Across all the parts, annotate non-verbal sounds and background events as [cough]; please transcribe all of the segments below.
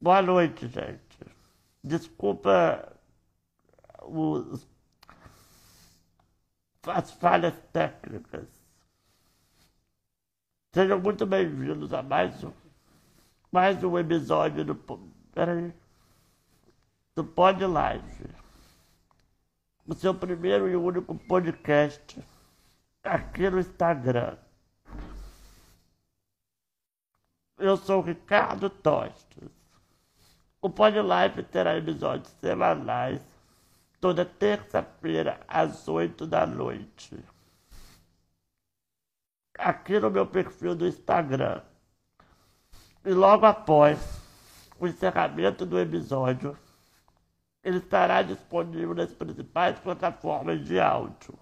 Boa noite, gente. Desculpa os, as falhas técnicas. Sejam muito bem-vindos a mais um, mais um episódio do. Peraí. Do Pod Live. O seu primeiro e único podcast aqui no Instagram. Eu sou Ricardo Tostes. O Pod Live terá episódios semanais toda terça-feira às oito da noite. Aqui no meu perfil do Instagram. E logo após o encerramento do episódio, ele estará disponível nas principais plataformas de áudio.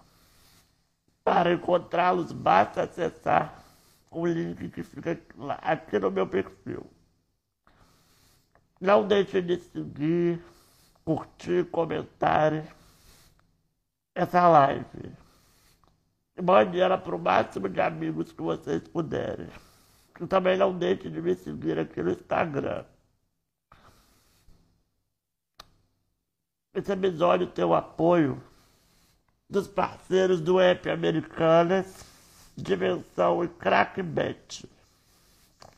Para encontrá-los, basta acessar o link que fica aqui no meu perfil. Não deixe de seguir, curtir, comentar essa live. Mande ela para o máximo de amigos que vocês puderem. E também não deixe de me seguir aqui no Instagram. Esse episódio tem o apoio dos parceiros do app Americanas, Dimensão e Crackbet.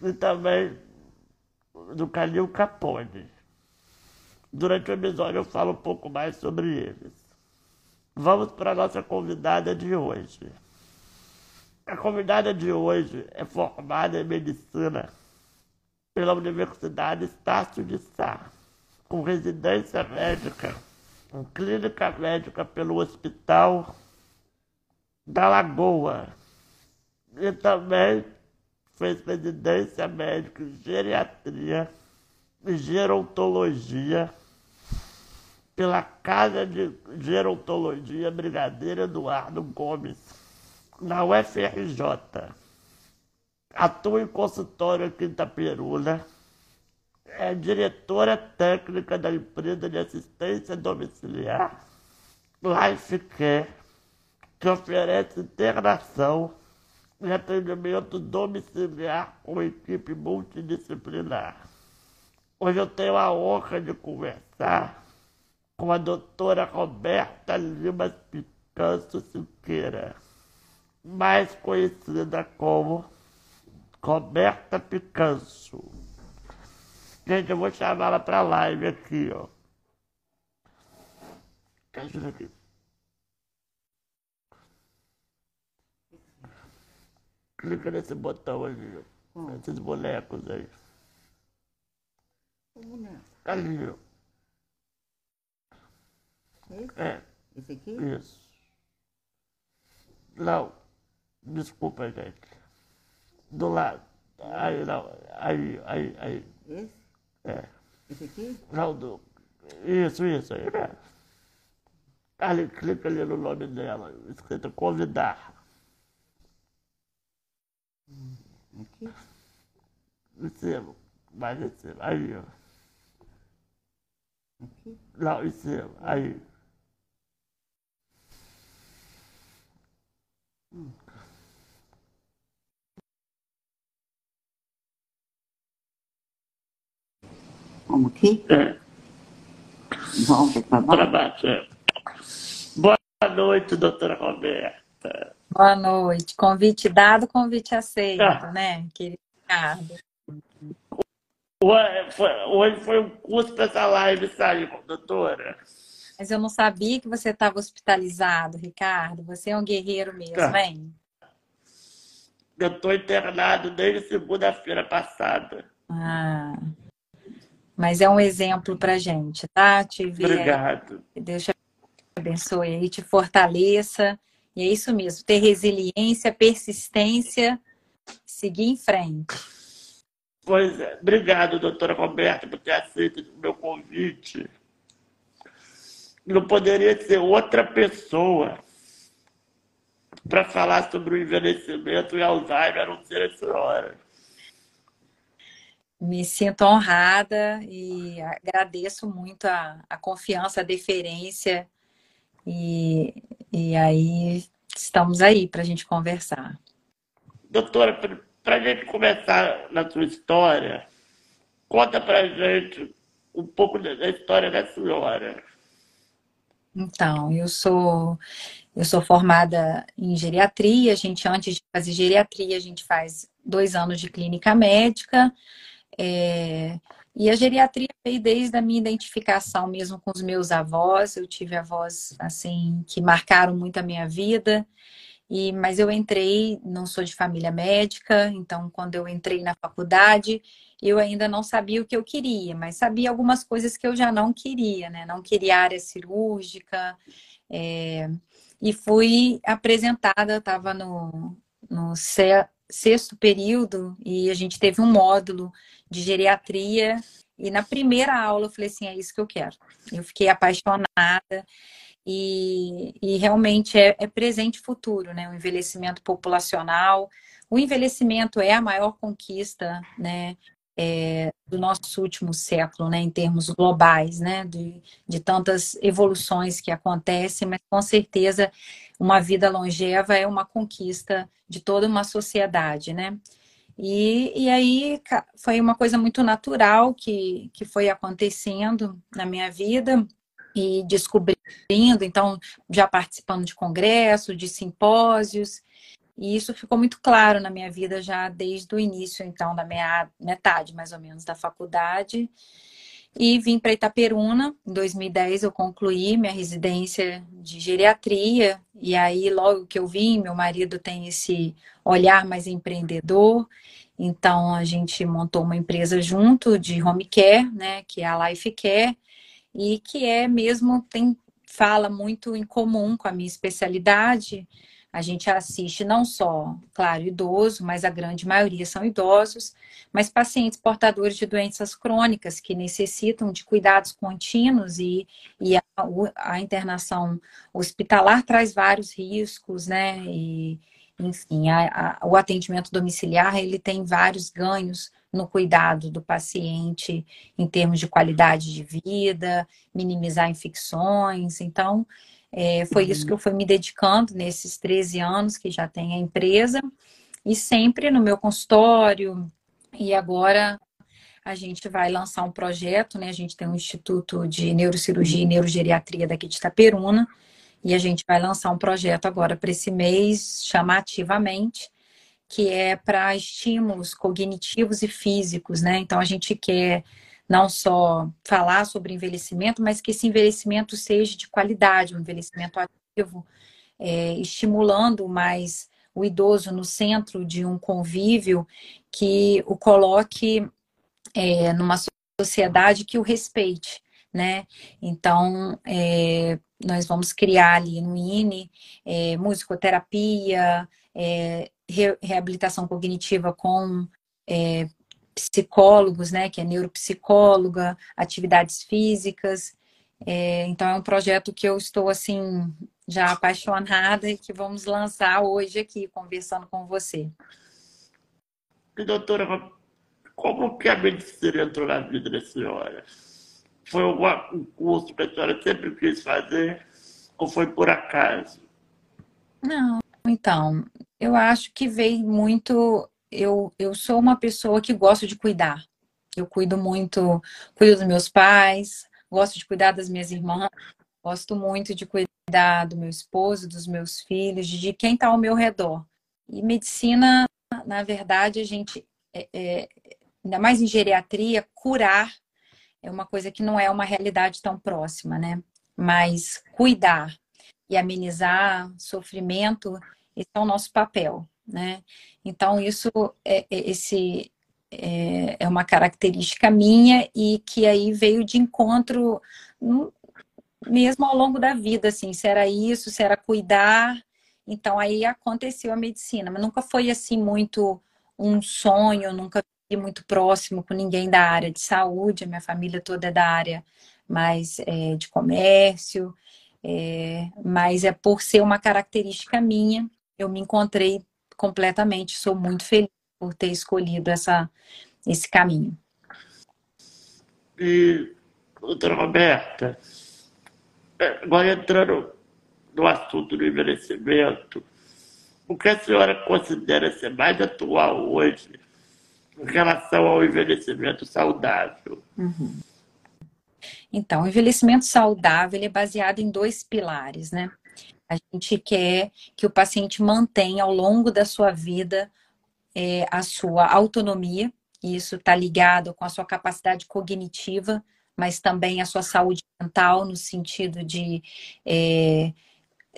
E também do Calil Capone. Durante o episódio eu falo um pouco mais sobre eles. Vamos para a nossa convidada de hoje. A convidada de hoje é formada em medicina pela Universidade Estácio de Sá, com residência médica em clínica médica pelo Hospital da Lagoa. E também fez residência médica em geriatria e gerontologia pela Casa de Gerontologia Brigadeiro Eduardo Gomes, na UFRJ. Atua em consultório aqui em Itaperuna. É diretora técnica da empresa de assistência domiciliar Life Care, que oferece internação e atendimento domiciliar com equipe multidisciplinar. Hoje eu tenho a honra de conversar com a doutora Roberta Lima Picanço Siqueira, mais conhecida como Roberta Picanço. Gente, eu vou chamá-la para live aqui, ó. Ajuda aqui. Clica nesse botão ali, ó. Hum. Esses bonecos aí. O boneco. Ali, ó. Esse? É, Esse aqui? isso. Não, desculpa, gente. Do lado. Aí, não. Aí, aí, aí. Esse? É. Esse aqui? Não, do... Isso, isso aí. né? Ali, clica ali no nome dela, escrito convidar. Aqui? Mais em cima. Aí, ó. Aqui? Em cima. Aí. Vamos aqui? É, Volta para para baixo. baixo. é. Boa noite, doutora Roberta. Boa noite. Convite dado, convite aceito, Ah. né, querido Ricardo? Hoje foi, um curso para essa live sair, doutora. Mas eu não sabia que você estava hospitalizado, Ricardo. Você é um guerreiro mesmo, Tá. hein? Eu estou internado desde segunda-feira passada. Ah. Mas é um exemplo pra gente, tá? Te ver. Obrigado. Deus te abençoe aí, te fortaleça. E é isso mesmo, ter resiliência, persistência, seguir em frente. Pois é. Obrigado, doutora Roberta, por ter aceito o meu convite. Não poderia ser outra pessoa para falar sobre o envelhecimento e Alzheimer, a não ser a senhora. Me sinto honrada e agradeço muito a, a confiança, a deferência. E, e aí estamos aí para a gente conversar. Doutora, para a gente começar na sua história, Conta pra gente um pouco da história da senhora. Então, eu sou eu sou formada em geriatria. A gente, antes de fazer geriatria, a gente faz dois anos de clínica médica. É, e a geriatria veio desde a minha identificação mesmo com os meus avós. Eu tive avós assim que marcaram muito a minha vida. E, mas eu entrei, não sou de família médica, então quando eu entrei na faculdade, eu ainda não sabia o que eu queria, mas sabia algumas coisas que eu já não queria, né? Não queria área cirúrgica, é... e fui apresentada, estava no, no sexto período, e a gente teve um módulo de geriatria, e na primeira aula eu falei assim, é isso que eu quero. Eu fiquei apaixonada, e, e realmente é, é presente e futuro, né? O envelhecimento populacional. O envelhecimento é a maior conquista, né? É, do nosso último século, né, em termos globais, né, de, de tantas evoluções que acontecem, mas com certeza uma vida longeva é uma conquista de toda uma sociedade, né? E, e aí foi uma coisa muito natural que, que foi acontecendo na minha vida e descobrindo, então já participando de congressos, de simpósios, e isso ficou muito claro na minha vida já desde o início, então, da minha metade, mais ou menos, da faculdade. E vim para Itaperuna, em 2010 eu concluí minha residência de geriatria, e aí logo que eu vim, meu marido tem esse olhar mais empreendedor, então a gente montou uma empresa junto de home care, né, que é a Life Care, e que é mesmo, tem fala muito em comum com a minha especialidade. A gente assiste não só, claro, idoso, mas a grande maioria são idosos, mas pacientes portadores de doenças crônicas que necessitam de cuidados contínuos e, e a, a internação hospitalar traz vários riscos, né? E, enfim, a, a, o atendimento domiciliar ele tem vários ganhos no cuidado do paciente em termos de qualidade de vida, minimizar infecções. Então, é, foi uhum. isso que eu fui me dedicando nesses 13 anos que já tem a empresa, e sempre no meu consultório. E agora a gente vai lançar um projeto, né? A gente tem um Instituto de Neurocirurgia e Neurogeriatria daqui de Itaperuna, e a gente vai lançar um projeto agora para esse mês, chamativamente, que é para estímulos cognitivos e físicos, né? Então a gente quer não só falar sobre envelhecimento, mas que esse envelhecimento seja de qualidade, um envelhecimento ativo, é, estimulando mais o idoso no centro de um convívio que o coloque é, numa sociedade que o respeite, né? Então, é, nós vamos criar ali no INE é, musicoterapia, é, re, reabilitação cognitiva com é, psicólogos, né, que é neuropsicóloga, atividades físicas. É, então é um projeto que eu estou assim já apaixonada e que vamos lançar hoje aqui conversando com você. E, doutora, como que a medicina entrou na vida da senhora? Foi um curso que a senhora sempre quis fazer ou foi por acaso? Não, então, eu acho que veio muito. Eu, eu sou uma pessoa que gosto de cuidar. Eu cuido muito, cuido dos meus pais, gosto de cuidar das minhas irmãs, gosto muito de cuidar do meu esposo, dos meus filhos, de quem está ao meu redor. E medicina, na verdade, a gente, é, é, ainda mais em geriatria, curar é uma coisa que não é uma realidade tão próxima, né? Mas cuidar e amenizar sofrimento esse é o nosso papel, né? Então, isso é, é, esse, é, é uma característica minha e que aí veio de encontro mesmo ao longo da vida, assim, se era isso, se era cuidar. Então, aí aconteceu a medicina, mas nunca foi assim muito um sonho, nunca fui muito próximo com ninguém da área de saúde, a minha família toda é da área mais é, de comércio, é, mas é por ser uma característica minha eu me encontrei completamente. Sou muito feliz por ter escolhido essa, esse caminho. E, doutora Roberta, é, agora entrando no assunto do envelhecimento, o que a senhora considera ser mais atual hoje em relação ao envelhecimento saudável? Uhum. Então, o envelhecimento saudável é baseado em dois pilares, né? A gente quer que o paciente mantenha ao longo da sua vida é, a sua autonomia, e isso está ligado com a sua capacidade cognitiva, mas também a sua saúde mental, no sentido de é,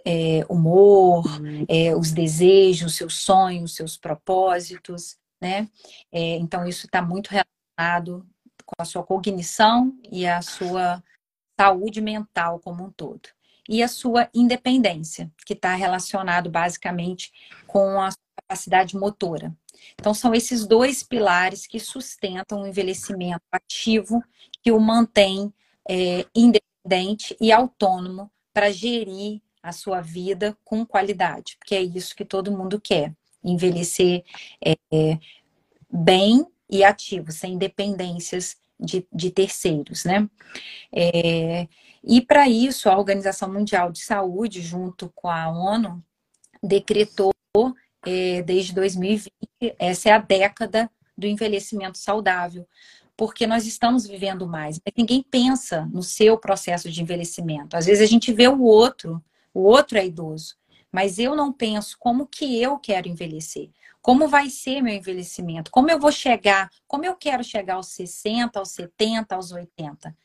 é, humor, uhum. é, os desejos, seus sonhos, seus propósitos, né? É, então, isso está muito relacionado com a sua cognição e a sua saúde mental como um todo. E a sua independência, que está relacionado basicamente com a capacidade motora. Então, são esses dois pilares que sustentam o envelhecimento ativo, que o mantém é, independente e autônomo para gerir a sua vida com qualidade, porque é isso que todo mundo quer: envelhecer é, é, bem e ativo, sem dependências de, de terceiros, né? É, e para isso, a Organização Mundial de Saúde, junto com a ONU, decretou é, desde 2020, essa é a década do envelhecimento saudável, porque nós estamos vivendo mais. Mas ninguém pensa no seu processo de envelhecimento. Às vezes a gente vê o outro, o outro é idoso, mas eu não penso como que eu quero envelhecer. Como vai ser meu envelhecimento? Como eu vou chegar? Como eu quero chegar aos 60, aos 70, aos 80?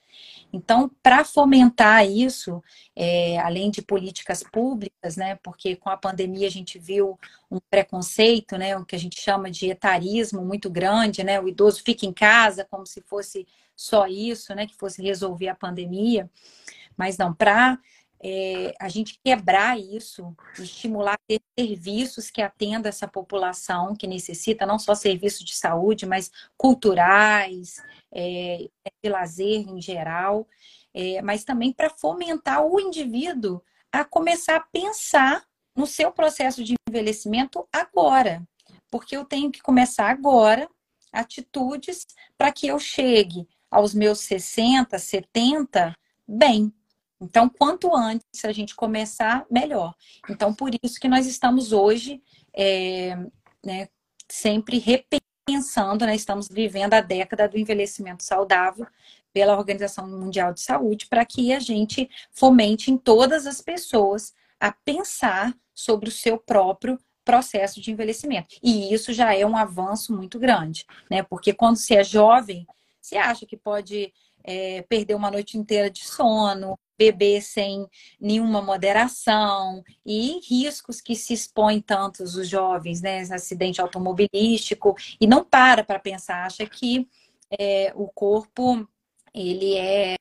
Então, para fomentar isso, é, além de políticas públicas, né, porque com a pandemia a gente viu um preconceito, né, o que a gente chama de etarismo muito grande, né, o idoso fica em casa como se fosse só isso, né, que fosse resolver a pandemia, mas não, para é, a gente quebrar isso, estimular ter serviços que atendam essa população que necessita, não só serviços de saúde, mas culturais, é, de lazer em geral, é, mas também para fomentar o indivíduo a começar a pensar no seu processo de envelhecimento agora. Porque eu tenho que começar agora atitudes para que eu chegue aos meus 60, 70 bem, então, quanto antes a gente começar, melhor. Então, por isso que nós estamos hoje é, né, sempre repensando, né, estamos vivendo a década do envelhecimento saudável pela Organização Mundial de Saúde, para que a gente fomente em todas as pessoas a pensar sobre o seu próprio processo de envelhecimento. E isso já é um avanço muito grande, né? Porque quando você é jovem, você acha que pode é, perder uma noite inteira de sono, beber sem nenhuma moderação e riscos que se expõem tantos os jovens, né? Acidente automobilístico e não para para pensar, acha que é, o corpo ele é,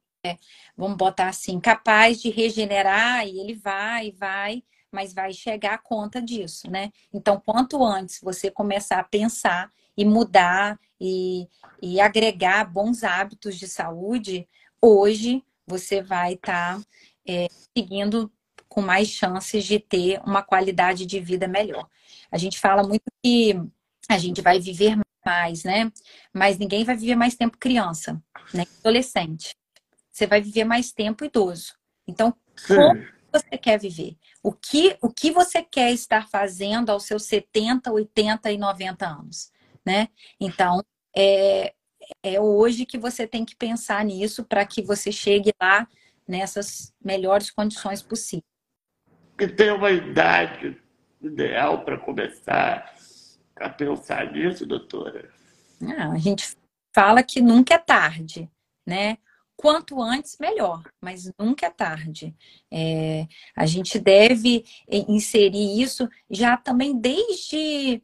vamos botar assim, capaz de regenerar e ele vai, vai, mas vai chegar a conta disso, né? Então, quanto antes você começar a pensar e mudar e, e agregar bons hábitos de saúde, hoje você vai estar tá, é, seguindo com mais chances de ter uma qualidade de vida melhor. A gente fala muito que a gente vai viver mais, né? Mas ninguém vai viver mais tempo criança, né? Adolescente. Você vai viver mais tempo idoso. Então, como você quer viver? O que, o que você quer estar fazendo aos seus 70, 80 e 90 anos, né? Então, é, é hoje que você tem que pensar nisso para que você chegue lá nessas melhores condições possíveis. E tem uma idade ideal para começar a pensar nisso, doutora? Não, a gente fala que nunca é tarde, né? Quanto antes, melhor, mas nunca é tarde. É, a gente deve inserir isso já também desde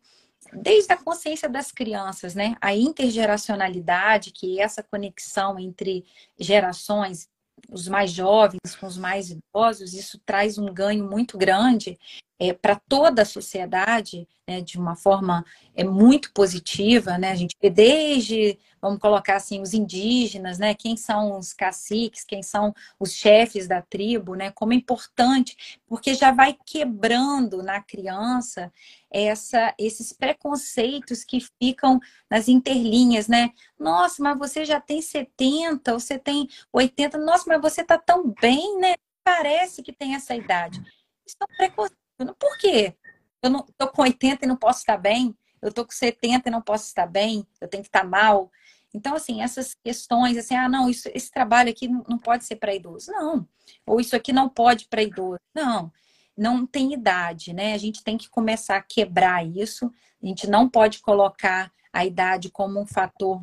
desde a consciência das crianças, né? A intergeracionalidade, que é essa conexão entre gerações, os mais jovens com os mais idosos, isso traz um ganho muito grande é, para toda a sociedade, né, de uma forma é, muito positiva, né? A gente vê desde, vamos colocar assim, os indígenas, né? Quem são os caciques, quem são os chefes da tribo, né? Como é importante, porque já vai quebrando na criança essa, esses preconceitos que ficam nas interlinhas, né? Nossa, mas você já tem 70, você tem 80, nossa, mas você tá tão bem, né? Parece que tem essa idade. Isso é um preconceito por quê? Eu não tô com 80 e não posso estar bem. Eu tô com 70 e não posso estar bem, eu tenho que estar mal. Então, assim, essas questões, assim, ah, não, isso, esse trabalho aqui não, pode ser para idoso. Não. Ou isso aqui não pode para idoso. Não. Não tem idade, né? A gente tem que começar a quebrar isso. A gente não pode colocar a idade como um fator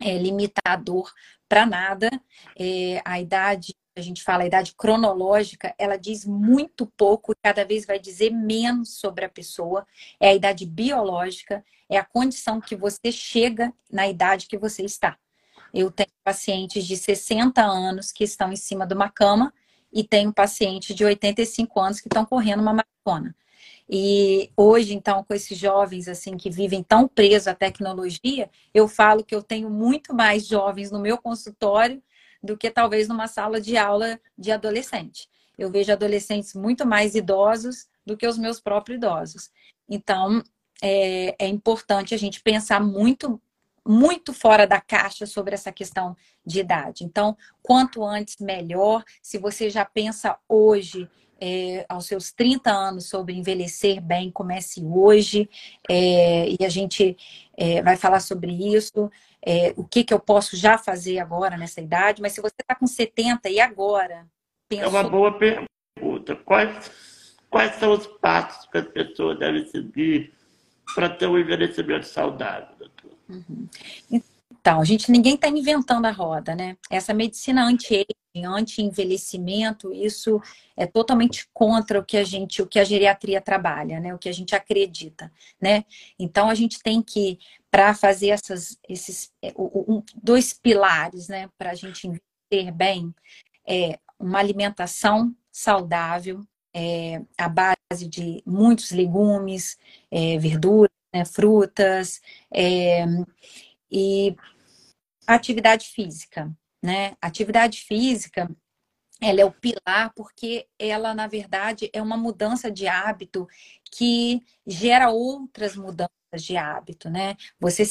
é, limitador para nada. É, a idade a gente fala a idade cronológica, ela diz muito pouco e cada vez vai dizer menos sobre a pessoa. É a idade biológica, é a condição que você chega na idade que você está. Eu tenho pacientes de 60 anos que estão em cima de uma cama e tenho pacientes de 85 anos que estão correndo uma maratona. E hoje, então, com esses jovens assim que vivem tão presos à tecnologia, eu falo que eu tenho muito mais jovens no meu consultório do que talvez numa sala de aula de adolescente. Eu vejo adolescentes muito mais idosos do que os meus próprios idosos. Então, é, é importante a gente pensar muito, muito fora da caixa sobre essa questão de idade. Então, quanto antes, melhor. Se você já pensa hoje é, aos seus 30 anos sobre envelhecer bem, comece hoje, é, e a gente é, vai falar sobre isso é, o que, que eu posso já fazer agora nessa idade, mas se você está com 70 e agora? É uma boa pergunta. Quais, quais são os passos que as pessoas devem seguir para ter um envelhecimento saudável, doutor? Uhum. Então, a gente ninguém está inventando a roda, né? Essa medicina anti-aging, anti-envelhecimento, isso é totalmente contra o que a gente, o que a geriatria trabalha, né? O que a gente acredita, né? Então a gente tem que para fazer essas, esses é, um, dois pilares, né? Para a gente envelhecer bem, é uma alimentação saudável, é, a base de muitos legumes, é, verduras, né, frutas, é, e atividade física, né? Atividade física, ela é o pilar porque ela, na verdade, é uma mudança de hábito que gera outras mudanças de hábito, né? Você,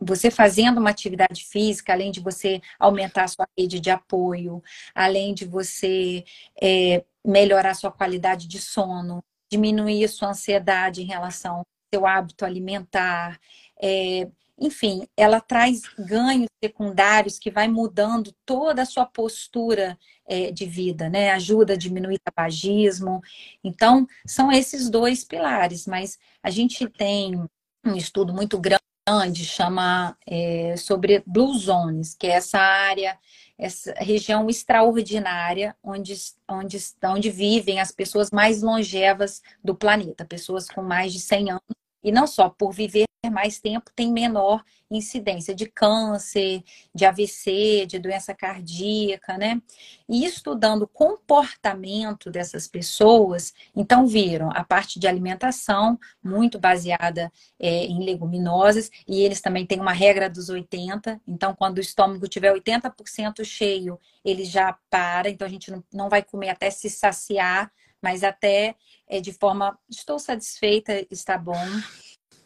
você fazendo uma atividade física, além de você aumentar a sua rede de apoio, além de você é, melhorar a sua qualidade de sono, diminuir a sua ansiedade em relação ao seu hábito alimentar, é, enfim, ela traz ganhos secundários que vai mudando toda a sua postura é, de vida, né? Ajuda a diminuir tabagismo. Então, são esses dois pilares, mas a gente tem um estudo muito grande, chama é, sobre Blue Zones, que é essa área, essa região extraordinária onde, onde, onde vivem as pessoas mais longevas do planeta, pessoas com mais de 100 anos, e não só por viver mais tempo tem menor incidência de câncer, de AVC, de doença cardíaca, né? E estudando o comportamento dessas pessoas, então viram a parte de alimentação, muito baseada é, em leguminosas, e eles também têm uma regra dos 80, então quando o estômago tiver 80% cheio, ele já para, então a gente não, não vai comer até se saciar, mas até é, de forma, estou satisfeita, está bom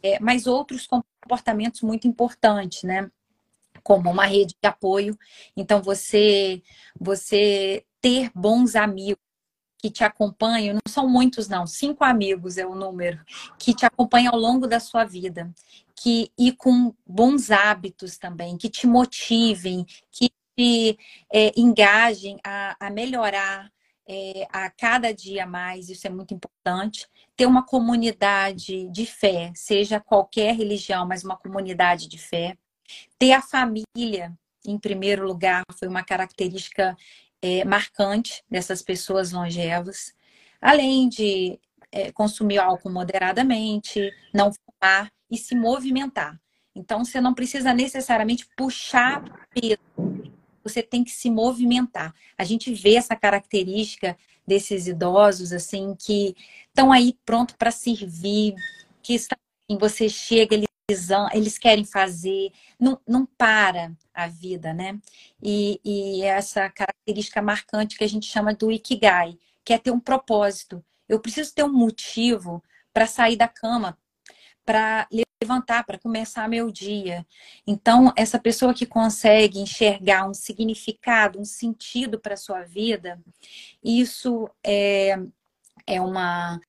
é, mas outros comportamentos muito importantes, né? Como uma rede de apoio. Então, você, você ter bons amigos que te acompanham, não são muitos, não, cinco amigos é o número, que te acompanham ao longo da sua vida, que e com bons hábitos também, que te motivem, que te é, engajem a, a melhorar é, a cada dia mais, isso é muito importante ter uma comunidade de fé, seja qualquer religião, mas uma comunidade de fé. Ter a família, em primeiro lugar, foi uma característica é, marcante dessas pessoas longevas. Além de é, consumir álcool moderadamente, não fumar e se movimentar. Então, você não precisa necessariamente puxar peso, você tem que se movimentar. A gente vê essa característica desses idosos, assim, que estão aí pronto para servir, que estão, você chega, eles, eles querem fazer, não, não para a vida, né? E, e essa característica marcante que a gente chama do Ikigai, que é ter um propósito. Eu preciso ter um motivo para sair da cama, para levantar, para começar meu dia. Então, essa pessoa que consegue enxergar um significado, um sentido para a sua vida, isso é, é uma,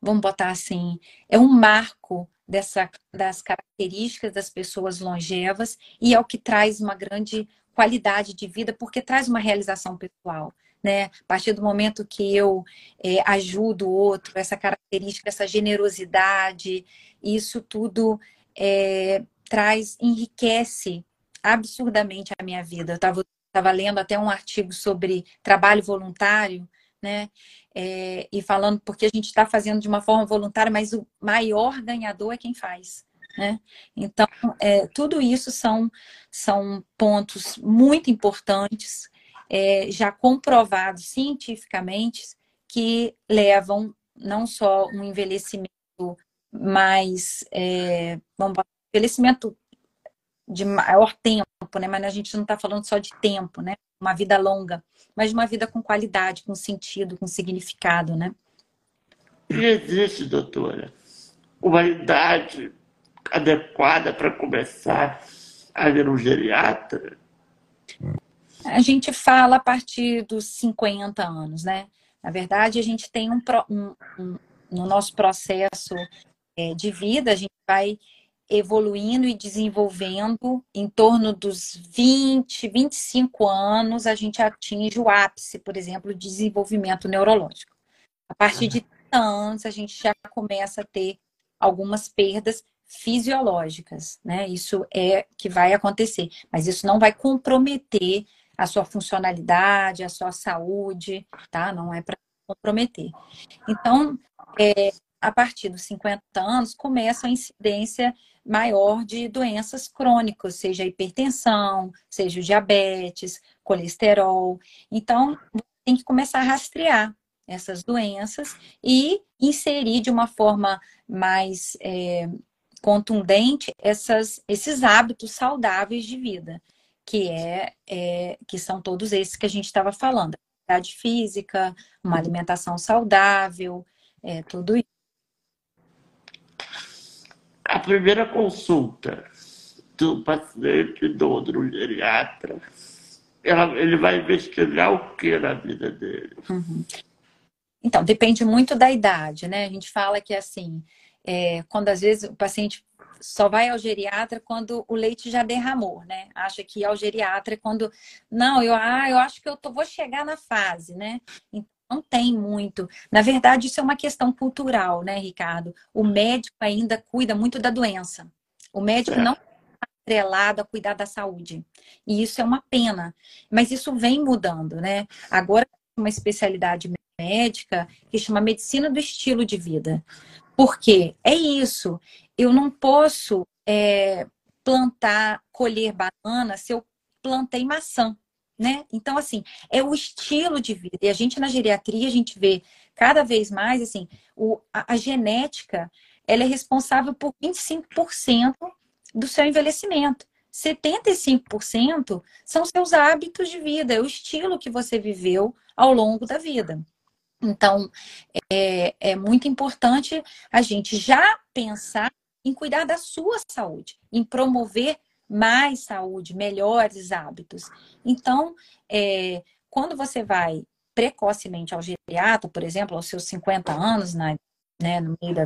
vamos botar assim, é um marco dessa, das características das pessoas longevas e é o que traz uma grande qualidade de vida, porque traz uma realização pessoal. Né? A partir do momento que eu é, ajudo o outro, essa característica, essa generosidade, isso tudo é, traz, enriquece absurdamente a minha vida. Eu estava lendo até um artigo sobre trabalho voluntário, né? É, e falando porque a gente está fazendo de uma forma voluntária, mas o maior ganhador é quem faz. Né? Então, é, tudo isso são, são pontos muito importantes, é, já comprovados cientificamente, que levam não só um envelhecimento mais, é, vamos envelhecimento de maior tempo, né? Mas a gente não está falando só de tempo, né? Uma vida longa, mas uma vida com qualidade, com sentido, com significado, né? E existe, doutora, uma idade adequada para começar a ver um geriatra? A gente fala a partir dos 50 anos, né? Na verdade, a gente tem um, um, um no nosso processo é, de vida, a gente vai evoluindo e desenvolvendo em torno dos 20, 25 anos, a gente atinge o ápice, por exemplo, de desenvolvimento neurológico. A partir de 30 anos, a gente já começa a ter algumas perdas fisiológicas, né? Isso é que vai acontecer, mas isso não vai comprometer a sua funcionalidade, a sua saúde, tá? Não é para comprometer. Então, é, a partir dos 50 anos, começa a incidência maior de doenças crônicas, seja hipertensão, seja diabetes, colesterol. Então, tem que começar a rastrear essas doenças e inserir de uma forma mais é, contundente essas, esses hábitos saudáveis de vida, que é, é que são todos esses que a gente estava falando, atividade física, uma alimentação saudável, é, tudo isso. A primeira consulta do paciente do, geriatra, ela, ele vai investigar o que na vida dele? Uhum. Então, depende muito da idade, né? A gente fala que assim, é, quando às vezes o paciente só vai ao geriatra quando o leite já derramou, né? Acha que ao geriatra é quando não, eu ah, eu acho que eu tô, vou chegar na fase, né? Então, não tem muito. Na verdade, isso é uma questão cultural, né, Ricardo? O médico ainda cuida muito da doença. O médico é. não está atrelado a cuidar da saúde. E isso é uma pena. Mas isso vem mudando, né? Agora, uma especialidade médica que chama medicina do estilo de vida. Porque é isso. Eu não posso é, plantar, colher banana se eu plantei maçã né? Então, assim, é o estilo de vida. E a gente na geriatria, a gente vê cada vez mais, assim, o, a, a genética, ela é responsável por 25% do seu envelhecimento. 75% são seus hábitos de vida, é o estilo que você viveu ao longo da vida. Então, é, é muito importante a gente já pensar em cuidar da sua saúde, em promover mais saúde, melhores hábitos. Então, é, quando você vai precocemente ao geriatra, por exemplo, aos seus 50 anos, na, né, no meio da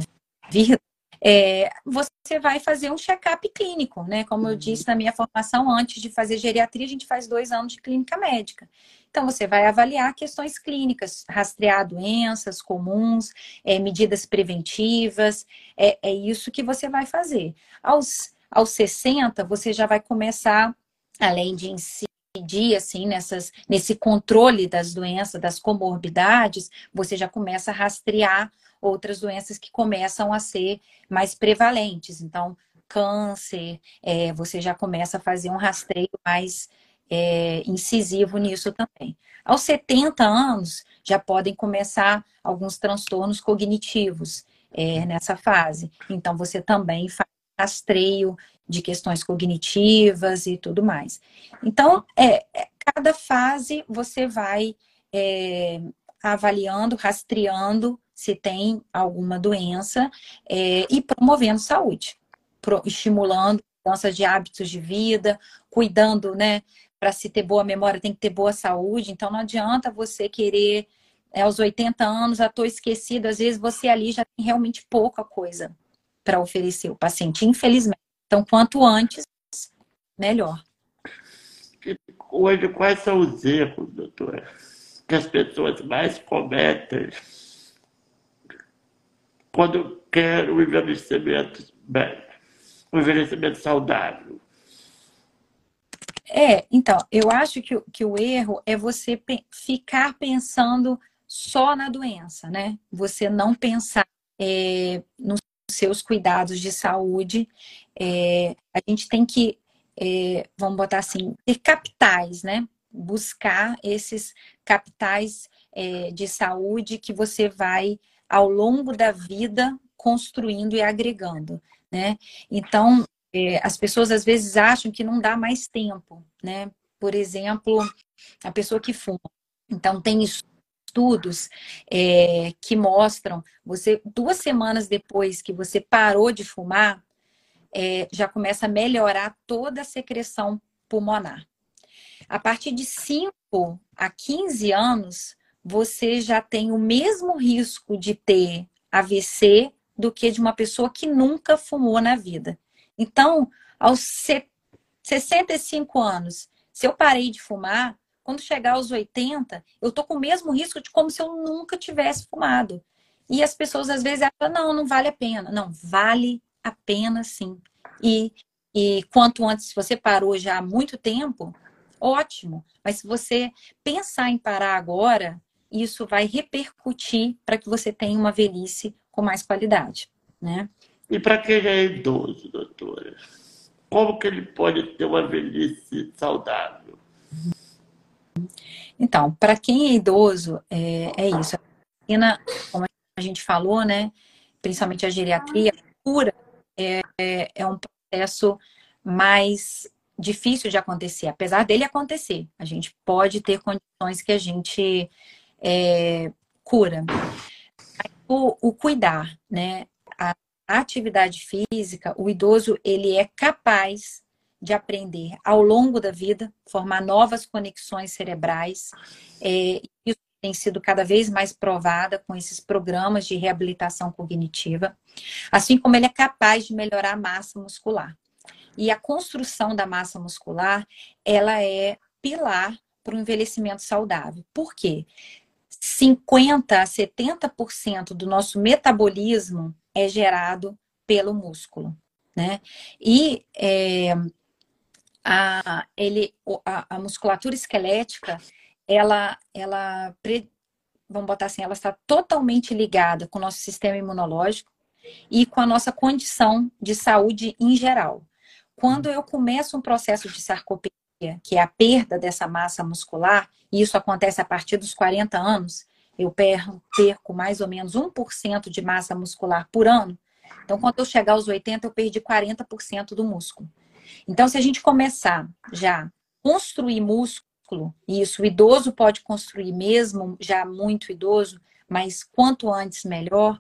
vida, é, você vai fazer um check-up clínico, né? Como eu uhum. disse na minha formação, antes de fazer geriatria, a gente faz dois anos de clínica médica. Então, você vai avaliar questões clínicas, rastrear doenças comuns, é, medidas preventivas, é, é isso que você vai fazer. Aos aos 60, você já vai começar, além de incidir assim, nessas, nesse controle das doenças, das comorbidades, você já começa a rastrear outras doenças que começam a ser mais prevalentes. Então, câncer, é, você já começa a fazer um rastreio mais é, incisivo nisso também. Aos 70 anos, já podem começar alguns transtornos cognitivos é, nessa fase. Então, você também faz rastreio de questões cognitivas e tudo mais. Então, é, é cada fase você vai é, avaliando, rastreando se tem alguma doença é, e promovendo saúde, pro, estimulando mudanças de hábitos de vida, cuidando, né? Para se ter boa memória, tem que ter boa saúde. Então, não adianta você querer, é, aos 80 anos, já estou esquecido. Às vezes, você ali já tem realmente pouca coisa para oferecer o paciente, infelizmente. Então, quanto antes, melhor. Hoje, quais são os erros, doutora, que as pessoas mais cometem quando querem o envelhecimento bem, o envelhecimento saudável? É, então, eu acho que, que o erro é você pe ficar pensando só na doença, né? Você não pensar é, nos seus cuidados de saúde. É, a gente tem que, é, vamos botar assim, ter capitais, né? Buscar esses capitais é, de saúde que você vai, ao longo da vida, construindo e agregando, né? Então, é, as pessoas às vezes acham que não dá mais tempo, né? Por exemplo, a pessoa que fuma. Então, tem estudos é, que mostram, você duas semanas depois que você parou de fumar, é, já começa a melhorar toda a secreção pulmonar. A partir de 5 a 15 anos, você já tem o mesmo risco de ter AVC do que de uma pessoa que nunca fumou na vida. Então, aos 65 anos, se eu parei de fumar, quando chegar aos 80, eu tô com o mesmo risco de como se eu nunca tivesse fumado. E as pessoas às vezes acham, não, não vale a pena. Não, vale a pena sim. E, e quanto antes, se você parou já há muito tempo, ótimo. Mas se você pensar em parar agora, isso vai repercutir para que você tenha uma velhice com mais qualidade, né? E para quem é idoso, doutora, como que ele pode ter uma velhice saudável? Então, para quem é idoso, é, é isso. A medicina, como a gente falou, né? Principalmente a geriatria, a cura é, é, é um processo mais difícil de acontecer, apesar dele acontecer. A gente pode ter condições que a gente é, cura. O, o, cuidar, né? A atividade física, o idoso ele é capaz de aprender ao longo da vida, formar novas conexões cerebrais. É, isso tem sido cada vez mais provada com esses programas de reabilitação cognitiva, assim como ele é capaz de melhorar a massa muscular. E a construção da massa muscular, ela é pilar para o envelhecimento saudável. Por quê? 50 a 70% do nosso metabolismo é gerado pelo músculo, né? E é, a, ele, a, a, musculatura esquelética, ela, ela, vamos botar assim, ela está totalmente ligada com o nosso sistema imunológico e com a nossa condição de saúde em geral. Quando eu começo um processo de sarcopenia, que é a perda dessa massa muscular, e isso acontece a partir dos 40 anos, eu perco mais ou menos 1% de massa muscular por ano. Então, quando eu chegar aos 80, eu perdi 40% do músculo. Então, se a gente começar já construir músculo, e isso o idoso pode construir mesmo, já muito idoso, mas quanto antes melhor,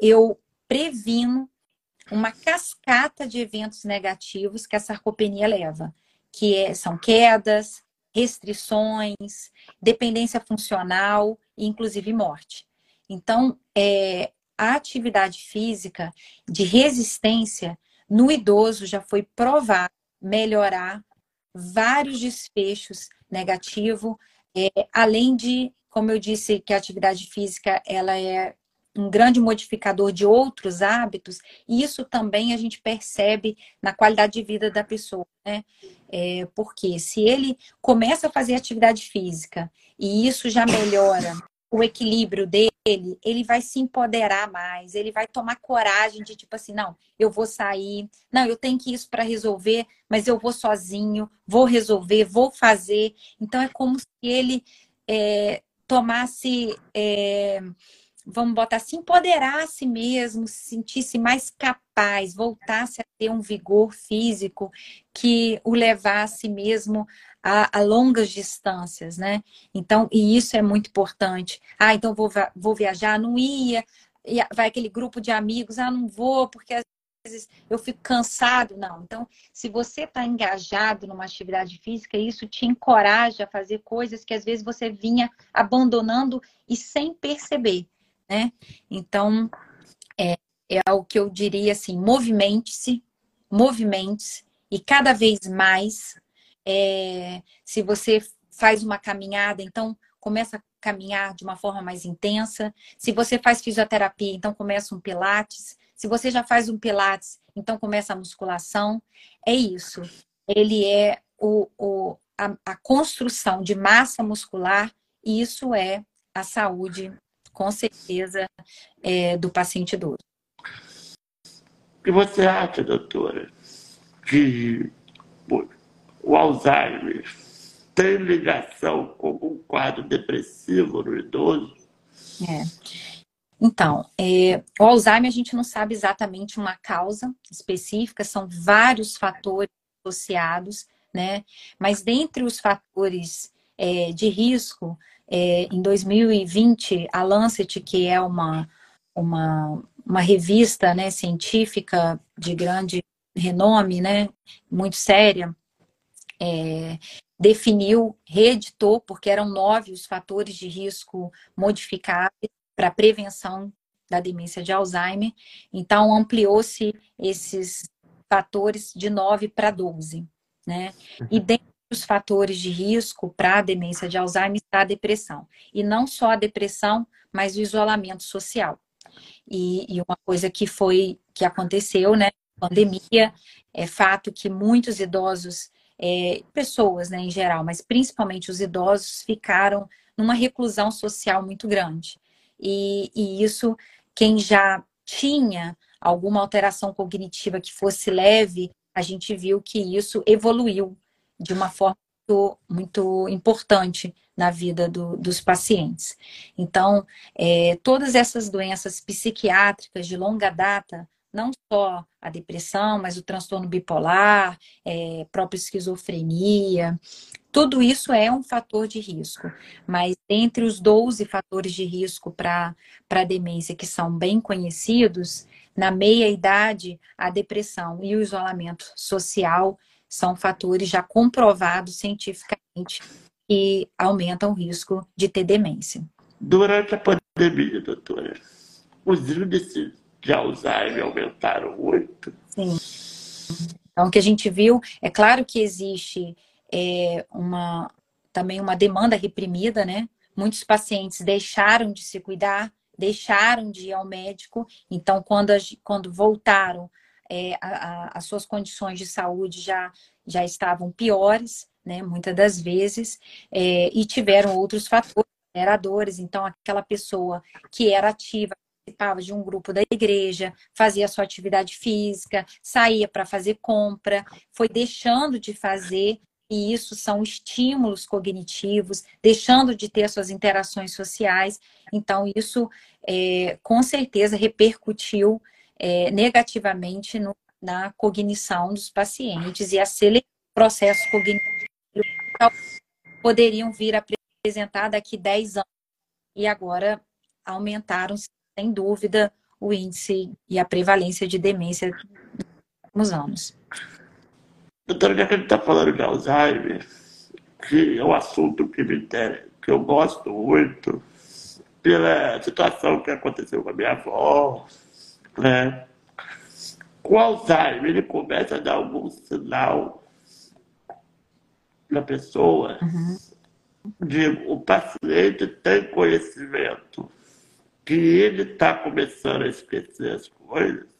eu previno uma cascata de eventos negativos que a sarcopenia leva, que é, são quedas, restrições, dependência funcional e inclusive morte. Então, é, a atividade física de resistência no idoso já foi provar melhorar vários desfechos negativos, é, além de, como eu disse, que a atividade física ela é um grande modificador de outros hábitos, e isso também a gente percebe na qualidade de vida da pessoa, né? É, porque se ele começa a fazer atividade física e isso já melhora o equilíbrio dele, ele vai se empoderar mais, ele vai tomar coragem de tipo assim, não, eu vou sair, não, eu tenho que isso para resolver, mas eu vou sozinho, vou resolver, vou fazer. Então é como se ele é, tomasse é, vamos botar assim, empoderasse mesmo, se sentisse mais capaz, voltasse a ter um vigor físico que o levasse mesmo a, a, longas distâncias, né? Então, e isso é muito importante. Ah, então vou, vou viajar, não ia, vai aquele grupo de amigos, ah, não vou, porque às vezes eu fico cansado. Não. Então, se você está engajado numa atividade física, isso te encoraja a fazer coisas que às vezes você vinha abandonando e sem perceber né? Então, é, é o que eu diria assim, movimente-se, movimente-se, e cada vez mais, é, se você faz uma caminhada, então começa a caminhar de uma forma mais intensa. Se você faz fisioterapia, então começa um pilates. Se você já faz um pilates, então começa a musculação. É isso. Ele é o, o a, a construção de massa muscular, e isso é a saúde, com certeza, é, do paciente idoso. O que você acha, doutora, que o Alzheimer tem ligação com um quadro depressivo no idoso? É. Então, é, o Alzheimer a gente não sabe exatamente uma causa específica, são vários fatores associados, né? Mas dentre os fatores é, de risco, é, em 2020, a Lancet, que é uma, uma, uma revista né, científica de grande renome, né, muito séria, é, definiu, reeditou, porque eram nove os fatores de risco modificáveis para prevenção da demência de Alzheimer. Então, ampliou-se esses fatores de 9 para 12. Né? E uhum. Os fatores de risco para a demência de Alzheimer está a depressão. E não só a depressão, mas o isolamento social. E, e uma coisa que foi, que aconteceu, né? Pandemia, é fato que muitos idosos, é, pessoas né, em geral, mas principalmente os idosos, ficaram numa reclusão social muito grande. E, e isso, quem já tinha alguma alteração cognitiva que fosse leve, a gente viu que isso evoluiu de uma forma muito, muito importante na vida do, dos pacientes. Então, é, todas essas doenças psiquiátricas de longa data, não só a depressão, mas o transtorno bipolar, é, própria esquizofrenia, tudo isso é um fator de risco. Mas entre os 12 fatores de risco para a demência que são bem conhecidos, na meia idade, a depressão e o isolamento social são fatores já comprovados cientificamente que aumentam o risco de ter demência. Durante a pandemia, doutora, os índices de Alzheimer aumentaram muito? Sim. Então, o que a gente viu, é claro que existe é, uma, também uma demanda reprimida, né? Muitos pacientes deixaram de se cuidar, deixaram de ir ao médico, então, quando, quando voltaram, é, a, a, as suas condições de saúde já, já estavam piores, né, muitas das vezes, é, e tiveram outros fatores geradores. Então, aquela pessoa que era ativa, participava de um grupo da igreja, fazia sua atividade física, saía para fazer compra, foi deixando de fazer e isso são estímulos cognitivos, deixando de ter suas interações sociais. Então, isso é, com certeza repercutiu é, negativamente no, na cognição dos pacientes e acelerou processos cognitivos que poderiam vir a apresentar daqui 10 anos e agora aumentaram, sem dúvida, o índice e a prevalência de demência nos anos. Doutora, já que a gente está falando de Alzheimer, que é um assunto que me interessa, que eu gosto muito, pela situação que aconteceu com a minha avó, né? Com o Alzheimer, ele começa a dar algum sinal na pessoa. Uhum. Digo, o paciente tem conhecimento que ele está começando a esquecer as coisas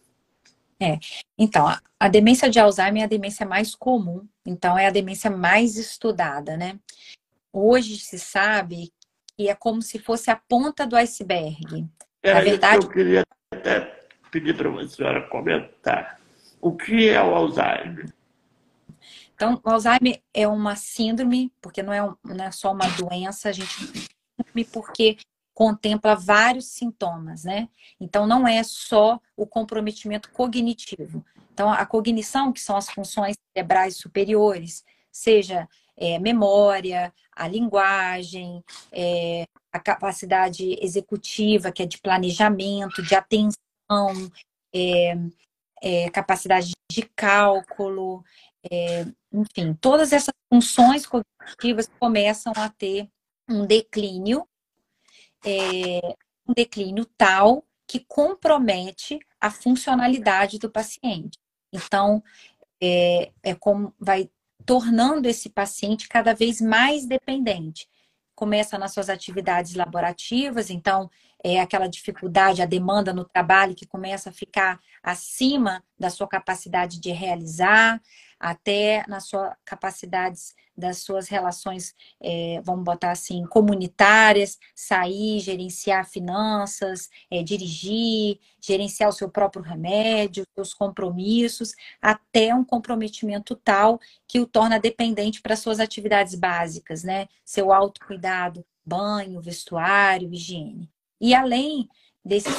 é, então, a, a, demência de Alzheimer é a demência mais comum, então é a demência mais estudada, né? Hoje se sabe que é como se fosse a ponta do iceberg. É, Na verdade, eu queria até pedir para a senhora comentar. O que é o Alzheimer? Então, o Alzheimer é uma síndrome, porque não é, não é só uma doença, a gente porque contempla vários sintomas, né? Então, não é só o comprometimento cognitivo. Então, a cognição, que são as funções cerebrais superiores, seja é, memória, a linguagem, é, a capacidade executiva, que é de planejamento, de atenção, é, é capacidade de cálculo, é, enfim, todas essas funções cognitivas começam a ter um declínio é, um declínio tal que compromete a funcionalidade do paciente. Então, é, é como vai tornando esse paciente cada vez mais dependente. Começa nas suas atividades laborativas, então é aquela dificuldade, a demanda no trabalho que começa a ficar acima da sua capacidade de realizar, até nas suas capacidades das suas relações, é, vamos botar assim, comunitárias, sair, gerenciar finanças, é, dirigir, gerenciar o seu próprio remédio, seus compromissos, até um comprometimento tal que o torna dependente para suas atividades básicas, né? Seu autocuidado, banho, vestuário, higiene. E além desses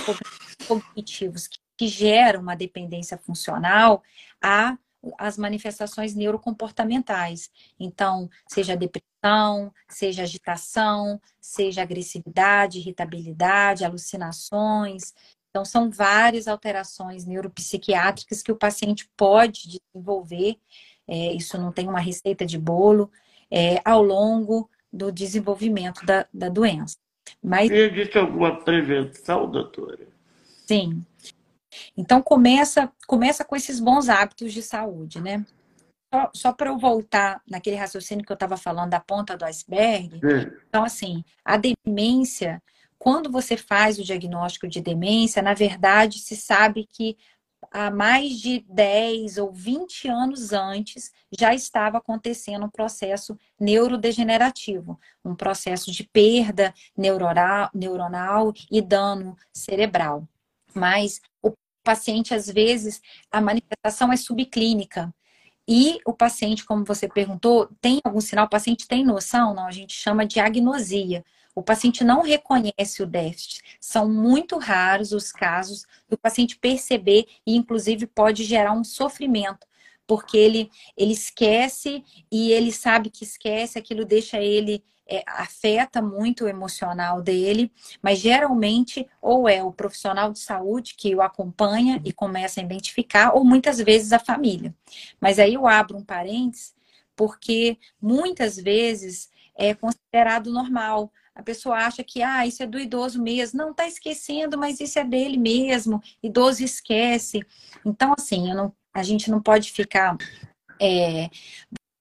cognitivos que, geram uma dependência funcional, há as manifestações neurocomportamentais. Então, seja depressão, seja agitação, seja agressividade, irritabilidade, alucinações. Então, são várias alterações neuropsiquiátricas que o paciente pode desenvolver. É, isso não tem uma receita de bolo é, ao longo do desenvolvimento da, da doença. Mas... Existe alguma prevenção, doutora? Sim. Então começa, começa com esses bons hábitos de saúde, né? Só, só para eu voltar naquele raciocínio que eu estava falando da ponta do iceberg. Sim. Então, assim, a demência, quando você faz o diagnóstico de demência, na verdade, se sabe que há mais de 10 ou 20 anos antes já estava acontecendo um processo neurodegenerativo, um processo de perda neuronal, e dano cerebral. Mas o paciente, às vezes, a manifestação é subclínica. E o paciente, como você perguntou, tem algum sinal? O paciente tem noção? Não, a gente chama de agnosia. O paciente não reconhece o déficit. São muito raros os casos do paciente perceber e, inclusive, pode gerar um sofrimento, porque ele, ele esquece e ele sabe que esquece, aquilo deixa ele é, afeta muito o emocional dele, mas geralmente ou é o profissional de saúde que o acompanha e começa a identificar, ou muitas vezes a família. Mas aí eu abro um parênteses, porque muitas vezes é considerado normal. A pessoa acha que, ah, isso é do idoso mesmo. Não, está esquecendo, mas isso é dele mesmo. Idoso esquece. Então, assim, não, a gente não pode ficar é,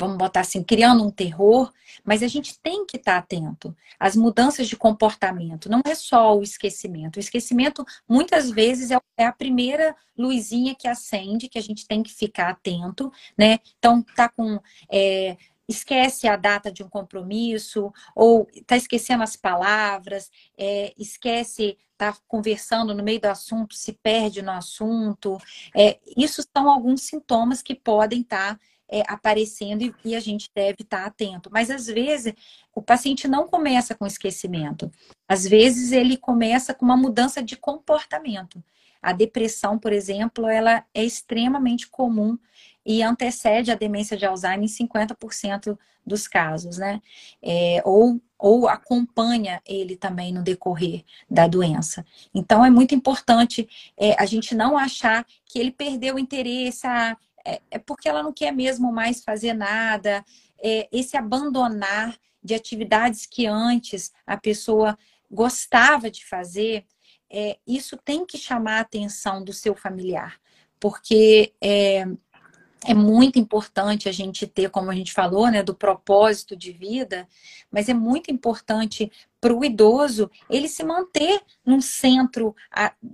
vamos botar assim, criando um terror, mas a gente tem que estar atento às mudanças de comportamento. Não é só o esquecimento. O esquecimento, muitas vezes, é, é a primeira luzinha que acende, que a gente tem que ficar atento, né? Então, tá com. É, esquece a data de um compromisso, ou está esquecendo as palavras, é, esquece, está conversando no meio do assunto, se perde no assunto. É, isso são alguns sintomas que podem estar tá é, aparecendo e, e, a gente deve estar atento. Mas às vezes o paciente não começa com esquecimento. Às vezes ele começa com uma mudança de comportamento. A depressão, por exemplo, ela é extremamente comum e antecede a demência de Alzheimer em 50% dos casos, né? É, ou, ou acompanha ele também no decorrer da doença. Então, é muito importante é, a gente não achar que ele perdeu o interesse, ah, é, é porque ela não quer mesmo mais fazer nada. É, esse abandonar de atividades que antes a pessoa gostava de fazer, é, isso tem que chamar a atenção do seu familiar, porque é, é muito importante a gente ter, como a gente falou, né, do propósito de vida, mas é muito importante para o idoso ele se manter num centro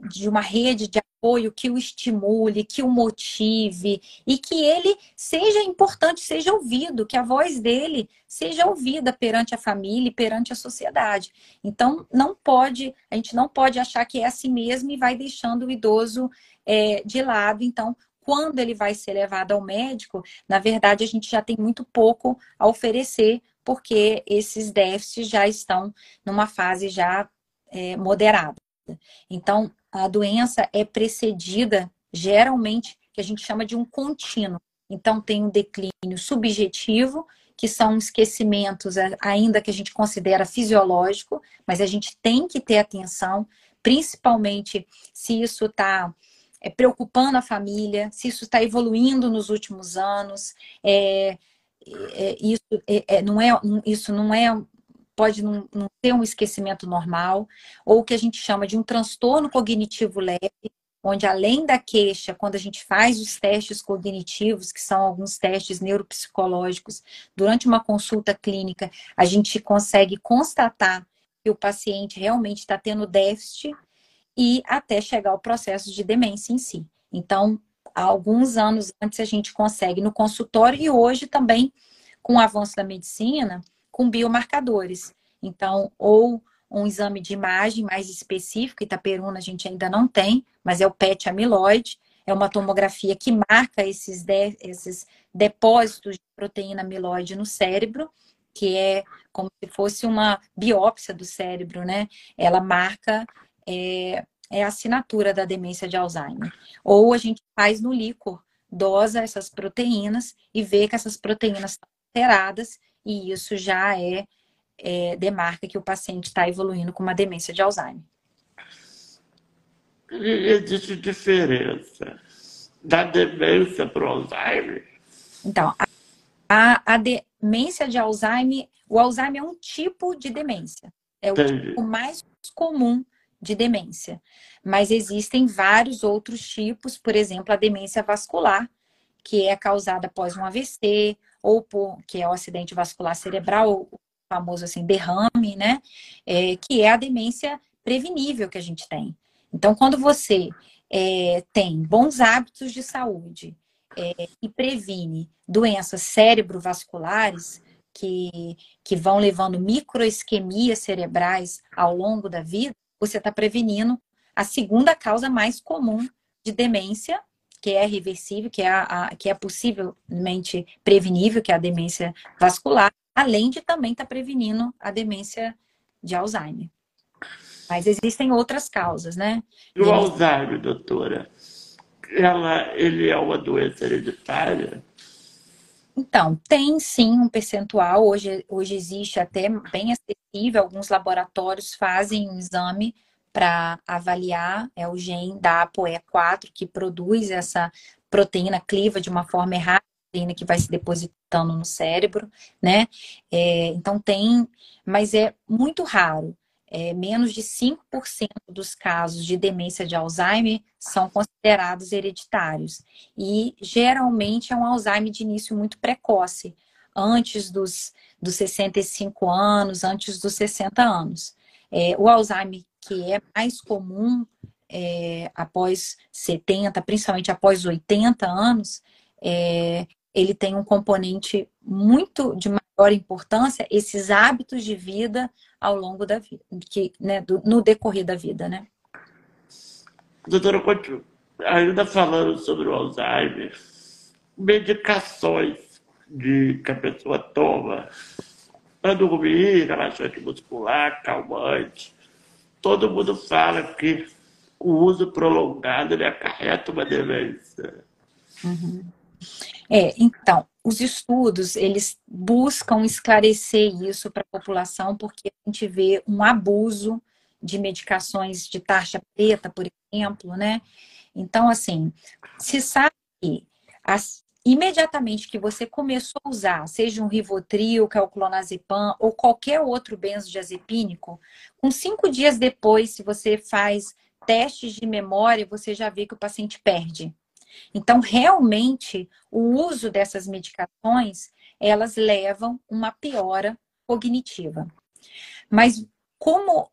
de uma rede de apoio que o estimule, que o motive e que ele seja importante, seja ouvido, que a voz dele seja ouvida perante a família e perante a sociedade. Então, não pode, a gente não pode achar que é assim mesmo e vai deixando o idoso é, de lado. Então, quando ele vai ser levado ao médico, na verdade, a gente já tem muito pouco a oferecer, porque esses déficits já estão numa fase já é, moderada. Então, a doença é precedida, geralmente, que a gente chama de um contínuo. Então, tem um declínio subjetivo, que são esquecimentos, ainda que a gente considera fisiológico, mas a gente tem que ter atenção, principalmente se isso está é, preocupando a família, se isso está evoluindo nos últimos anos, é, é, isso, é, é, não é, isso não é, pode não, não ter um esquecimento normal, ou o que a gente chama de um transtorno cognitivo leve, onde além da queixa, quando a gente faz os testes cognitivos, que são alguns testes neuropsicológicos, durante uma consulta clínica, a gente consegue constatar que o paciente realmente está tendo déficit e até chegar ao processo de demência em si. Então, há alguns anos antes a gente consegue no consultório e hoje também, com o avanço da medicina, com biomarcadores. Então, ou um exame de imagem mais específico, Itaperuna a gente ainda não tem, mas é o PET amiloide, é uma tomografia que marca esses, de, esses depósitos de proteína amiloide no cérebro, que é como se fosse uma biópsia do cérebro, né? Ela marca é, é a assinatura da demência de Alzheimer. Ou a gente faz no líquor, dosa essas proteínas e vê que essas proteínas estão alteradas e isso já é é, demarca que o paciente está evoluindo com uma demência de Alzheimer. Existe diferença da demência para o Alzheimer? Então, a, a, demência de Alzheimer, o Alzheimer é um tipo de demência. É o Entendi. tipo mais comum de demência. Mas existem vários outros tipos, por exemplo, a demência vascular, que é causada após um AVC, ou por, que é o acidente vascular cerebral, famoso assim, derrame, né? É, que é a demência prevenível que a gente tem. Então, quando você é, tem bons hábitos de saúde é, e previne doenças cerebrovasculares que, que vão levando microisquemias cerebrais ao longo da vida, você está prevenindo a segunda causa mais comum de demência, que é reversível, que é, a, a, que é possivelmente prevenível, que é a demência vascular, além de também estar tá prevenindo a demência de Alzheimer. Mas existem outras causas, né? E o Alzheimer, doutora, ela, ele é uma doença hereditária? Então, tem sim um percentual. Hoje, hoje existe até bem acessível. Alguns laboratórios fazem um exame para avaliar é o gene da ApoE4 que produz essa proteína cliva de uma forma errada proteína que vai se depositando no cérebro, né? É, então tem, mas é muito raro. É, menos de 5% dos casos de demência de Alzheimer são considerados hereditários. E geralmente é um Alzheimer de início muito precoce, antes dos, dos 65 anos, antes dos 60 anos. É, o Alzheimer que é mais comum é, após 70, principalmente após 80 anos, é, ele tem um componente muito de maior importância, esses hábitos de vida ao longo da vida, que, né, do, no decorrer da vida, né? Doutora, ainda falando sobre o Alzheimer, medicações de, que a pessoa toma para dormir, relaxante muscular, calmante, todo mundo fala que o uso prolongado ele acarreta uma demência. Uhum. É, então, os estudos, eles buscam esclarecer isso para a população, porque a gente vê um abuso de medicações de taxa preta, por exemplo, né? Então, assim, se sabe que as, imediatamente que você começou a usar, seja um Rivotril, que é o clonazepam, ou qualquer outro benzodiazepínico, com cinco dias depois, se você faz testes de memória, você já vê que o paciente perde. Então, realmente, o uso dessas medicações, elas levam uma piora cognitiva. Mas como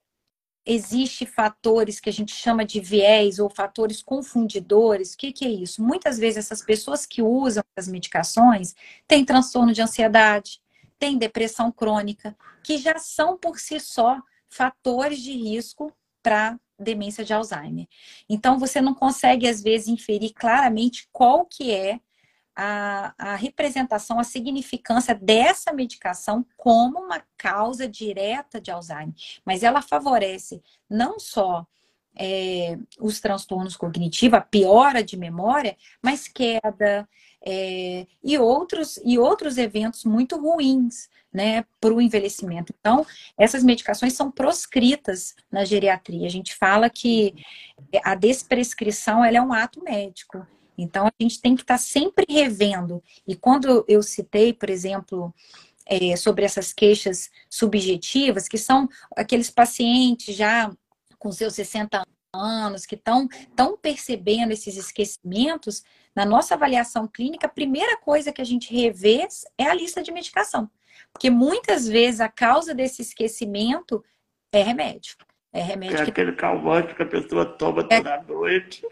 existe fatores que a gente chama de viés ou fatores confundidores, o que, que é isso? Muitas vezes essas pessoas que usam as medicações têm transtorno de ansiedade, têm depressão crônica, que já são por si só fatores de risco para demência de Alzheimer. Então, você não consegue, às vezes, inferir claramente qual que é a, a representação, a significância dessa medicação como uma causa direta de Alzheimer. Mas ela favorece não só é, os transtornos cognitivos, a piora de memória, mas queda é, e, outros, e outros eventos muito ruins né, para o envelhecimento. Então, essas medicações são proscritas na geriatria. A gente fala que a desprescrição é um ato médico. Então, a gente tem que estar tá sempre revendo. E quando eu citei, por exemplo, é, sobre essas queixas subjetivas, que são aqueles pacientes já com seus 60 anos, que estão tão percebendo esses esquecimentos, na nossa avaliação clínica, a primeira coisa que a gente revê é a lista de medicação. Porque muitas vezes a causa desse esquecimento é remédio. É remédio é que... aquele calmante que a pessoa toma É. toda noite.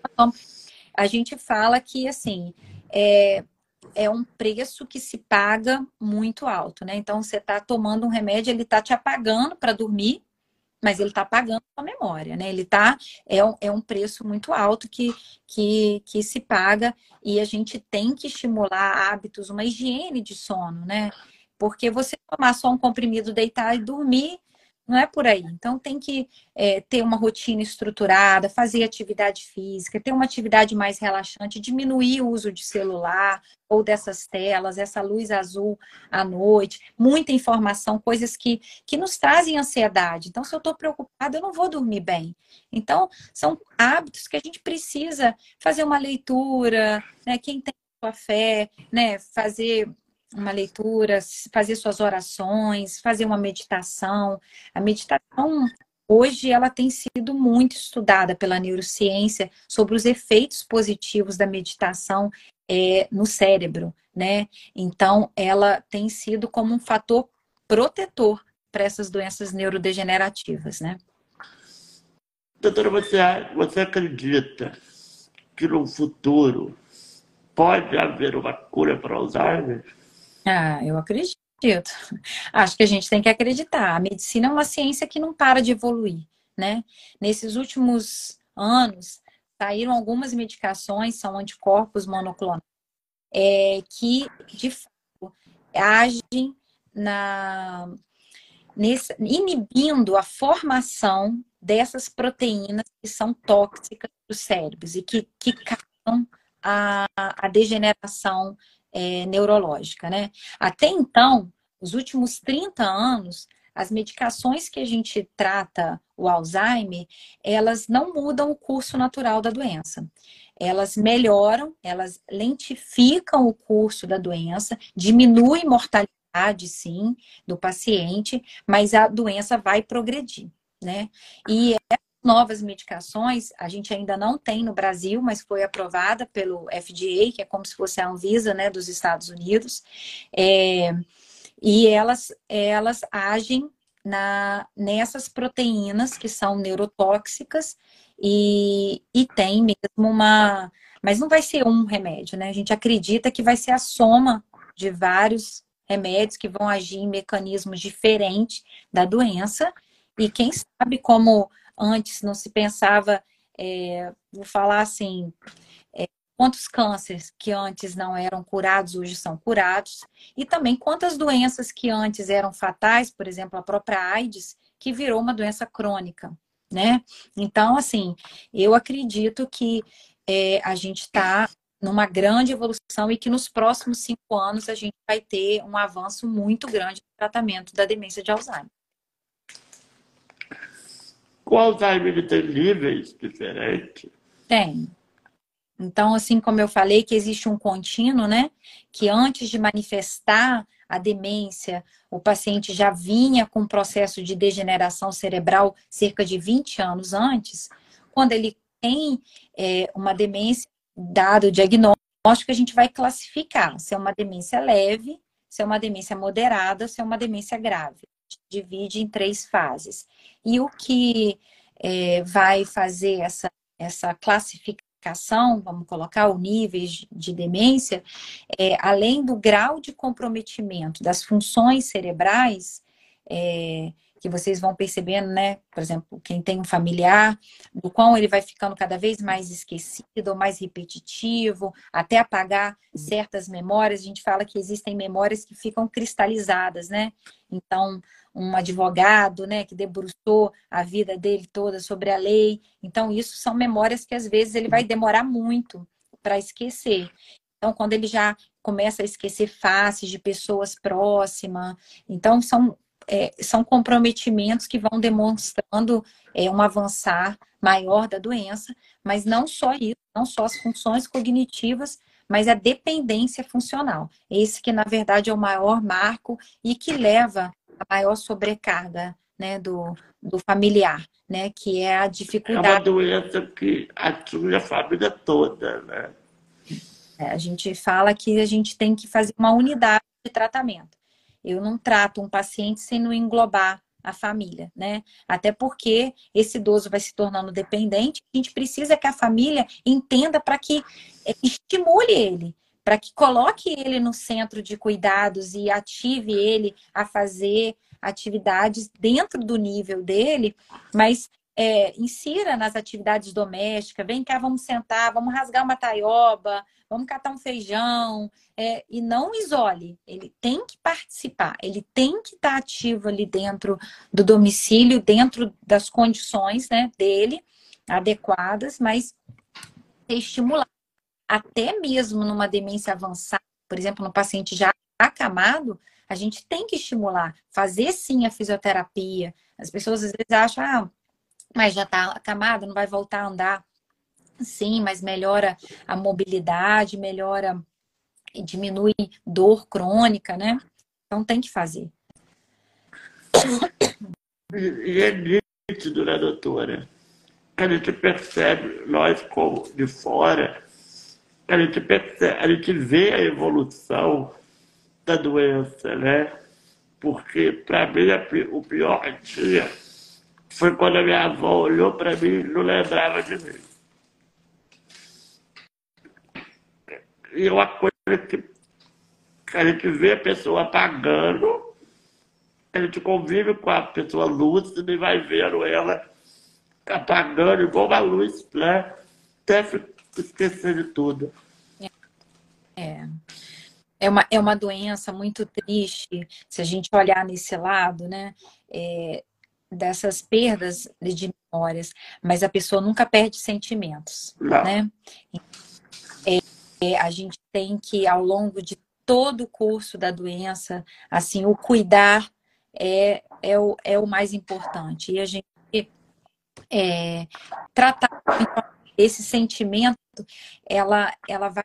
A gente fala que, assim, é, é um preço que se paga muito alto, né? Então, você está tomando um remédio, ele está te apagando para dormir, mas ele está apagando a memória, né? Ele tá, é, um- é um preço muito alto que, que, que se paga e a gente tem que estimular hábitos, uma higiene de sono, né? Porque você tomar só um comprimido, deitar e dormir, não é por aí. Então, tem que é, ter uma rotina estruturada, fazer atividade física, ter uma atividade mais relaxante, diminuir o uso de celular ou dessas telas, essa luz azul à noite, muita informação, coisas que, que nos trazem ansiedade. Então, se eu estou preocupada, eu não vou dormir bem. Então, são hábitos que a gente precisa fazer uma leitura, né? Quem tem sua fé, né? Fazer uma leitura, fazer suas orações, fazer uma meditação. A meditação hoje ela tem sido muito estudada pela neurociência sobre os efeitos positivos da meditação é, no cérebro, né? Então ela tem sido como um fator protetor para essas doenças neurodegenerativas, né? Doutora, você, você acredita que no futuro pode haver uma cura para Alzheimer? Ah, eu acredito. Acho que a gente tem que acreditar. A medicina é uma ciência que não para de evoluir, né? Nesses últimos anos, saíram algumas medicações, são anticorpos monoclonais, é, que, de fato, agem na, nesse, inibindo a formação dessas proteínas que são tóxicas para os cérebros e que, que causam a, a degeneração é, neurológica, né? Até então, os últimos 30 anos, as medicações que a gente trata o Alzheimer, elas não mudam o curso natural da doença. Elas melhoram, elas lentificam o curso da doença, diminuem mortalidade, sim, do paciente, mas a doença vai progredir, né? E essas novas medicações, a gente ainda não tem no Brasil, mas foi aprovada pelo FDA, que é como se fosse a Anvisa, né, dos Estados Unidos, é, e elas, elas agem na, nessas proteínas que são neurotóxicas e, e tem mesmo uma. Mas não vai ser um remédio, né? A gente acredita que vai ser a soma de vários remédios que vão agir em mecanismos diferentes da doença. E quem sabe, como antes não se pensava, é, vou falar assim, é, quantos cânceres que antes não eram curados, hoje são curados, e também quantas doenças que antes eram fatais, por exemplo, a própria AIDS, que virou uma doença crônica, né? Então, assim, eu acredito que é, a gente está numa grande evolução e que nos próximos cinco anos a gente vai ter um avanço muito grande no tratamento da demência de Alzheimer. O Alzheimer tem níveis diferentes? Tem. Então, assim como eu falei, que existe um contínuo, né? Que antes de manifestar a demência, o paciente já vinha com um processo de degeneração cerebral cerca de 20 anos antes. Quando ele tem é, uma demência, dado o diagnóstico, a gente vai classificar se é uma demência leve, se é uma demência moderada, se é uma demência grave. Divide em três fases. E o que é, vai fazer essa, essa classificação, vamos colocar o níveis de demência, é, além do grau de comprometimento das funções cerebrais, é, que vocês vão percebendo, né? Por exemplo, quem tem um familiar, do qual ele vai ficando cada vez mais esquecido ou mais repetitivo, até apagar certas memórias. A gente fala que existem memórias que ficam cristalizadas, né? Então, um advogado, né, que debruçou a vida dele toda sobre a lei. Então, isso são memórias que às vezes ele vai demorar muito para esquecer. Então, quando ele já começa a esquecer faces de pessoas próximas, então são é, são comprometimentos que vão demonstrando é, um avançar maior da doença, mas não só isso, não só as funções cognitivas, mas a dependência funcional. Esse que, na verdade, é o maior marco e que leva a maior sobrecarga né, do, do familiar, né, que é a dificuldade. É uma doença que atinge a família toda, né? É, a gente fala que a gente tem que fazer uma unidade de tratamento. Eu não trato um paciente sem não englobar a família, né? Até porque esse idoso vai se tornando dependente, a gente precisa que a família entenda para que estimule ele, para que coloque ele no centro de cuidados e ative ele a fazer atividades dentro do nível dele, mas é, insira nas atividades domésticas, vem cá, vamos sentar, vamos rasgar uma taioba, vamos catar um feijão, é, e não isole. Ele tem que participar, ele tem que estar ativo ali dentro do domicílio, dentro das condições né, dele, adequadas, mas estimular. Até mesmo numa demência avançada, por exemplo, no paciente já acamado, a gente tem que estimular, fazer sim a fisioterapia. As pessoas às vezes acham, ah, mas já está acamado, não vai voltar a andar. Sim, mas melhora a mobilidade, melhora e diminui dor crônica, né? Então tem que fazer. E é nítido, né, doutora? A gente percebe, nós como de fora, a gente percebe, a gente vê a evolução da doença, né? Porque para mim o pior dia foi quando a minha avó olhou para mim e não lembrava de mim. E é uma coisa que a gente vê a pessoa apagando, a gente convive com a pessoa lúcida e vai vendo ela apagando igual uma luz, né? Até esquecer de tudo. É. É uma, é uma doença muito triste, se a gente olhar nesse lado, né? É, dessas perdas de memórias, mas a pessoa nunca perde sentimentos, Não. né? É, é, a gente tem que, ao longo de todo o curso da doença, assim, o cuidar é, é, o, é o mais importante. E a gente é, tratar esse sentimento, ela, ela vai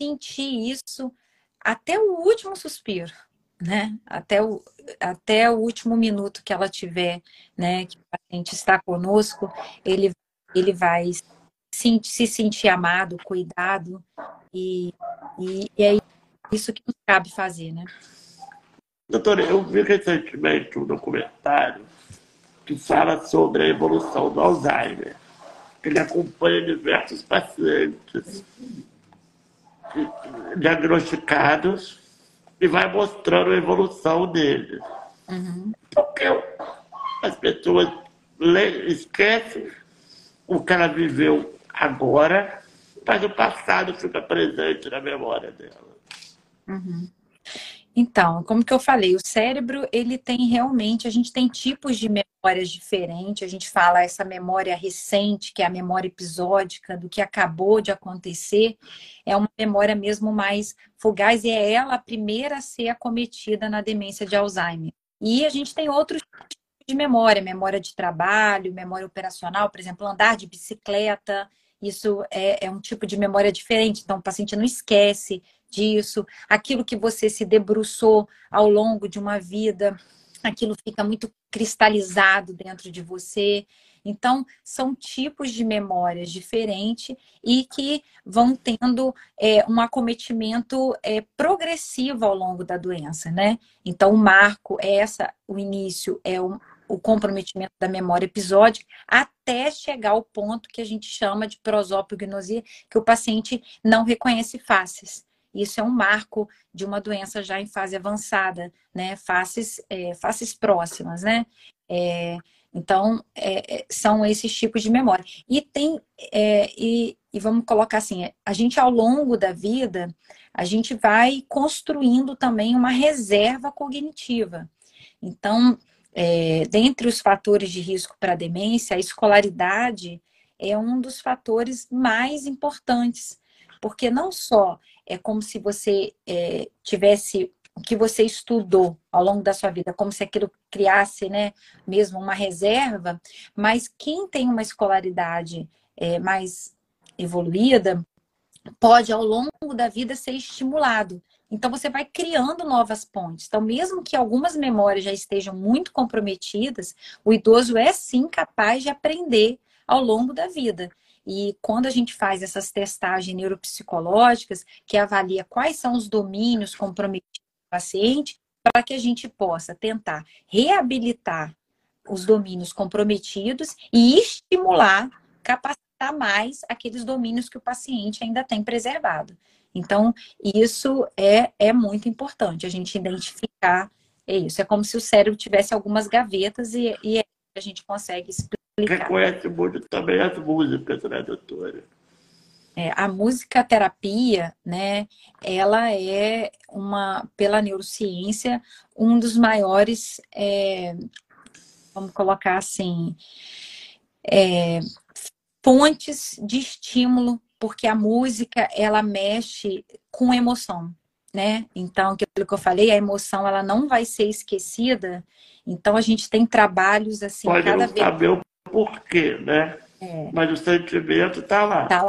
sentir isso até o último suspiro, né? Até o, até o último minuto que ela tiver, né? Que o paciente está conosco, ele, ele vai se, se sentir amado, cuidado, e, e, e é isso que cabe fazer, né? Doutora, eu vi recentemente um documentário que fala sobre a evolução do Alzheimer. Ele acompanha diversos pacientes diagnosticados e vai mostrando a evolução deles. Uhum. Porque as pessoas esquecem o que ela viveu agora, mas o passado fica presente na memória dela. Uhum. Então, como que eu falei, o cérebro, ele tem realmente, a gente tem tipos de memórias diferentes, a gente fala essa memória recente, que é a memória episódica do que acabou de acontecer, é uma memória mesmo mais fugaz e é ela a primeira a ser acometida na demência de Alzheimer. E a gente tem outros tipos de memória, memória de trabalho, memória operacional, por exemplo, andar de bicicleta, isso é, é um tipo de memória diferente, então o paciente não esquece disso, aquilo que você se debruçou ao longo de uma vida, aquilo fica muito cristalizado dentro de você. Então, são tipos de memórias diferentes e que vão tendo é, um acometimento é, progressivo ao longo da doença, né? Então, o marco é essa, o início é o, o comprometimento da memória episódica até chegar ao ponto que a gente chama de prosopagnosia, que o paciente não reconhece faces. Isso é um marco de uma doença já em fase avançada, né? Faces, é, faces próximas, né? É, então, é, é são esses tipos de memória. E tem, é, e, e vamos colocar assim, a gente ao longo da vida, a gente vai construindo também uma reserva cognitiva. Então, é, dentre os fatores de risco para a demência, a escolaridade é um dos fatores mais importantes, porque não só é como se você é, tivesse o que você estudou ao longo da sua vida, como se aquilo criasse, né, mesmo uma reserva, mas quem tem uma escolaridade é, mais evoluída pode ao longo da vida ser estimulado Então você vai criando novas pontes. Então, mesmo que algumas memórias já estejam muito comprometidas, o idoso é sim capaz de aprender ao longo da vida. E quando a gente faz essas testagens neuropsicológicas, que avalia quais são os domínios comprometidos do paciente, para que a gente possa tentar reabilitar os domínios comprometidos e estimular, capacitar mais aqueles domínios que o paciente ainda tem preservado. Então, isso é, é muito importante, a gente identificar é isso. É como se o cérebro tivesse algumas gavetas e, e a gente consegue explicar. Reconhece muito também as músicas, né, doutora? É, a música terapia, né, ela é uma, pela neurociência, um dos maiores, é, vamos colocar assim, é, fontes de estímulo porque a música ela mexe com emoção, né? Então, aquilo que eu falei, a emoção ela não vai ser esquecida. Então, a gente tem trabalhos assim Pode cada não vez. saber o porquê, né? É. Mas o sentimento está lá. Tá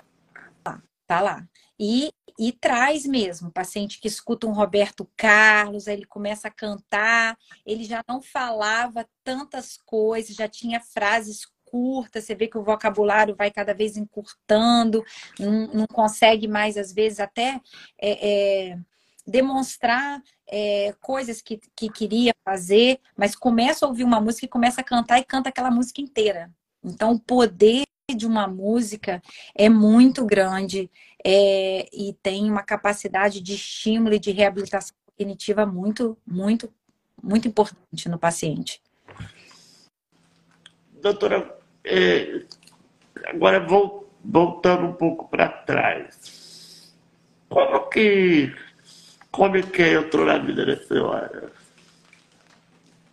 lá, tá lá. E, e traz mesmo, o paciente que escuta um Roberto Carlos, aí ele começa a cantar, ele já não falava tantas coisas, já tinha frases curta, você vê que o vocabulário vai cada vez encurtando, não, não consegue mais, às vezes, até é, é, demonstrar é, coisas que, que queria fazer, mas começa a ouvir uma música e começa a cantar e canta aquela música inteira. Então, o poder de uma música é muito grande é, e tem uma capacidade de estímulo e de reabilitação cognitiva muito, muito, muito importante no paciente. Doutora, é, agora vou, voltando um pouco para trás. Como que como é que entrou na vida da senhora?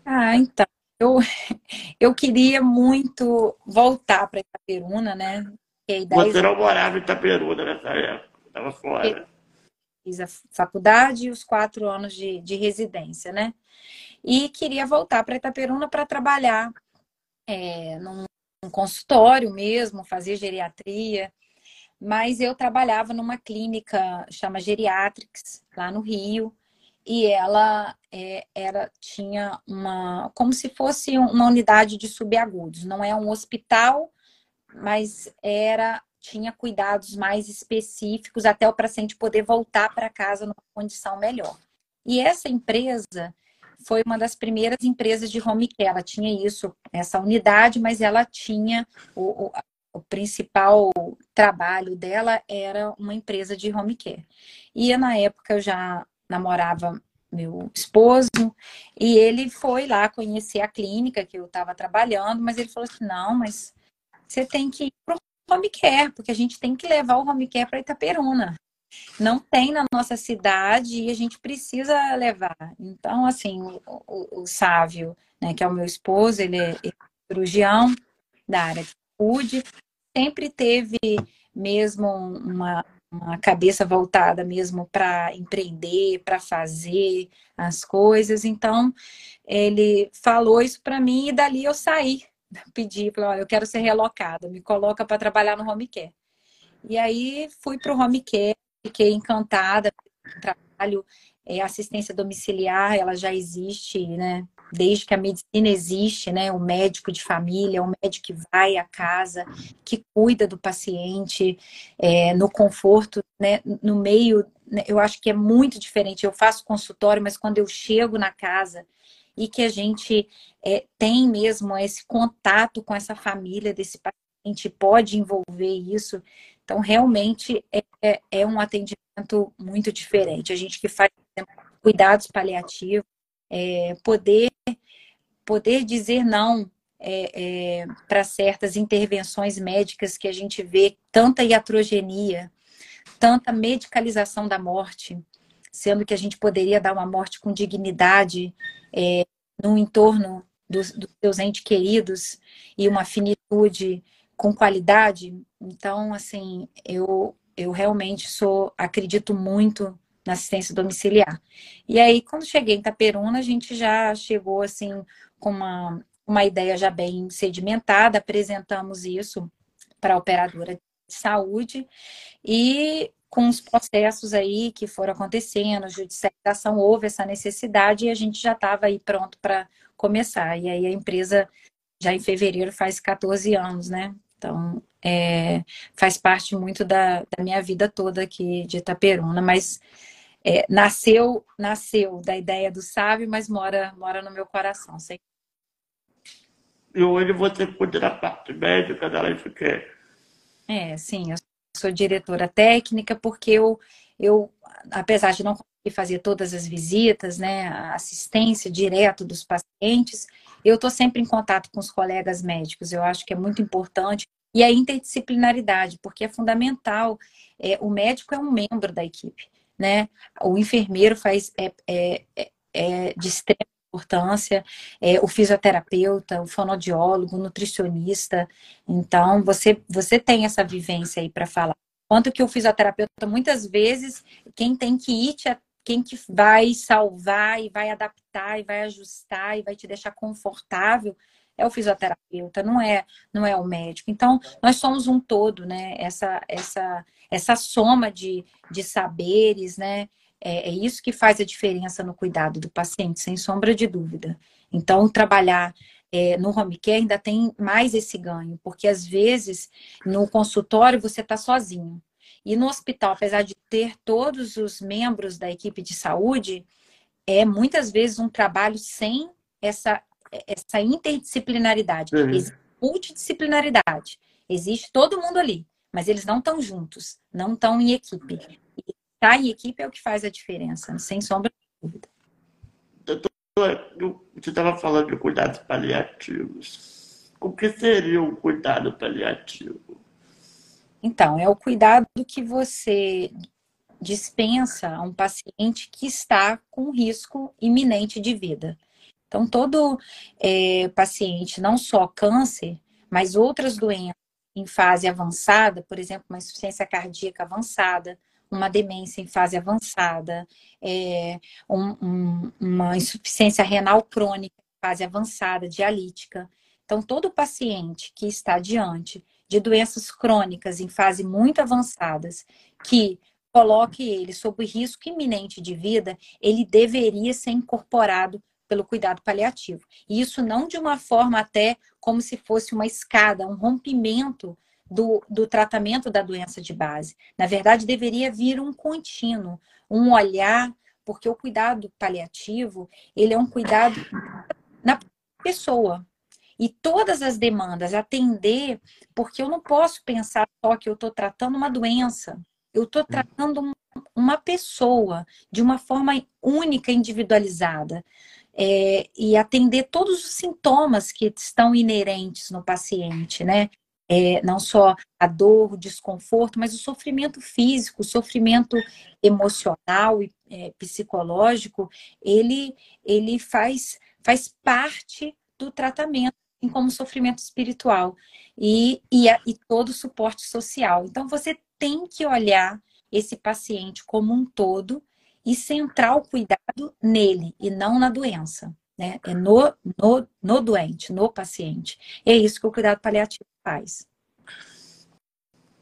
Ah, então, eu, [laughs] eu queria muito voltar para Itaperuna, né? Você não morava em Itaperuna nessa época, estava fora. Fiz a faculdade e os quatro anos de, de residência, né? E queria voltar para Itaperuna para trabalhar é, num, num consultório mesmo, fazer geriatria. Mas eu trabalhava numa clínica, chama Geriatrics, lá no Rio, e ela é, era tinha uma como se fosse uma unidade de subagudos. Não é um hospital mas era tinha cuidados mais específicos até o paciente poder voltar para casa numa condição melhor. E essa empresa foi uma das primeiras empresas de home care. Ela tinha isso essa unidade mas ela tinha o, o, o principal trabalho dela era uma empresa de home care e na época eu já namorava meu esposo, e ele foi lá conhecer a clínica que eu estava trabalhando, mas ele falou assim: não, mas você tem que ir para o home care, porque a gente tem que levar o home care para Itaperuna. Não tem na nossa cidade e a gente precisa levar. Então, assim, o, o, o Sávio, né, que é o meu esposo, ele é cirurgião da área de saúde, sempre teve mesmo uma, uma cabeça voltada mesmo para empreender, para fazer as coisas. Então, ele falou isso para mim e dali eu saí. [laughs] Pedi, falei, olha, eu quero ser relocada, me coloca para trabalhar no home care. E aí fui para o home care, fiquei encantada, trabalho é, assistência domiciliar, ela já existe, né? Desde que a medicina existe, né? O médico de família, o médico que vai à casa, que cuida do paciente é, no conforto, né? No meio, né? eu acho que é muito diferente. Eu faço consultório, mas quando eu chego na casa e que a gente é, tem mesmo esse contato com essa família desse paciente, pode envolver isso. Então, realmente é, é, é um atendimento muito diferente. A gente que faz cuidados paliativos, é, poder, poder dizer não é, é, para certas intervenções médicas que a gente vê tanta iatrogenia, tanta medicalização da morte, sendo que a gente poderia dar uma morte com dignidade é, no entorno dos, dos seus entes queridos e uma finitude com qualidade. Então, assim, eu, eu realmente sou, acredito muito na assistência domiciliar. E aí, quando cheguei em Itaperuna, a gente já chegou assim com uma, uma ideia já bem sedimentada, apresentamos isso para a operadora de saúde e com os processos aí que foram acontecendo, judicialização, houve essa necessidade e a gente já estava aí pronto para começar. E aí a empresa já em fevereiro faz 14 anos, né? Então, é, faz parte muito da, da, minha vida toda aqui de Itaperuna, mas é, nasceu nasceu da ideia do sábio, mas mora, mora no meu coração. Sei. E hoje você cuida da parte médica da Life Care? É, sim, eu sou diretora técnica porque eu, eu apesar de não conseguir fazer todas as visitas, né, a assistência direto dos pacientes, eu estou sempre em contato com os colegas médicos. Eu acho que é muito importante e a interdisciplinaridade, porque é fundamental. É, o médico é um membro da equipe, né? O enfermeiro faz é, é, é, é de extrema importância, é, o fisioterapeuta, o fonoaudiólogo, o nutricionista. Então, você, você tem essa vivência aí para falar. Quanto que o fisioterapeuta, muitas vezes, quem tem que ir, te, quem que vai salvar e vai adaptar e vai ajustar e vai te deixar confortável é o fisioterapeuta, não é, não é o médico. Então, nós somos um todo, né? Essa, essa, essa soma de, de saberes, né? É, é isso que faz a diferença no cuidado do paciente, sem sombra de dúvida. Então, trabalhar é, no home care ainda tem mais esse ganho, porque às vezes no consultório você está sozinho. E no hospital, apesar de ter todos os membros da equipe de saúde, é muitas vezes um trabalho sem essa essa interdisciplinaridade, uhum. existe multidisciplinaridade. Existe todo mundo ali, mas eles não estão juntos, não estão em equipe. E estar em equipe é o que faz a diferença, sem sombra de dúvida. você estava falando de cuidados paliativos. O que seria um cuidado paliativo? Então, é o cuidado que você dispensa a um paciente que está com risco iminente de vida. Então, todo é, paciente, não só câncer, mas outras doenças em fase avançada, por exemplo, uma insuficiência cardíaca avançada, uma demência em fase avançada, é, um, um, uma insuficiência renal crônica em fase avançada, dialítica. Então, todo paciente que está diante de doenças crônicas em fase muito avançadas, que coloque ele sob risco iminente de vida, ele deveria ser incorporado pelo cuidado paliativo. E isso não de uma forma até como se fosse uma escada, um rompimento do, do tratamento da doença de base. Na verdade, deveria vir um contínuo, um olhar, porque o cuidado paliativo, ele é um cuidado na pessoa. E todas as demandas, atender, porque eu não posso pensar só que eu estou tratando uma doença. Eu estou tratando uma pessoa de uma forma única, individualizada é, e atender todos os sintomas que estão inerentes no paciente, né? É, não só a dor, o desconforto, mas o sofrimento físico, o sofrimento emocional e é, psicológico, ele, ele faz, faz parte do tratamento, assim como sofrimento espiritual e, e, a, e todo o suporte social. Então, você tem que olhar esse paciente como um todo e centrar o cuidado nele e não na doença, né? É no, no, no doente, no paciente. E é isso que o cuidado paliativo faz.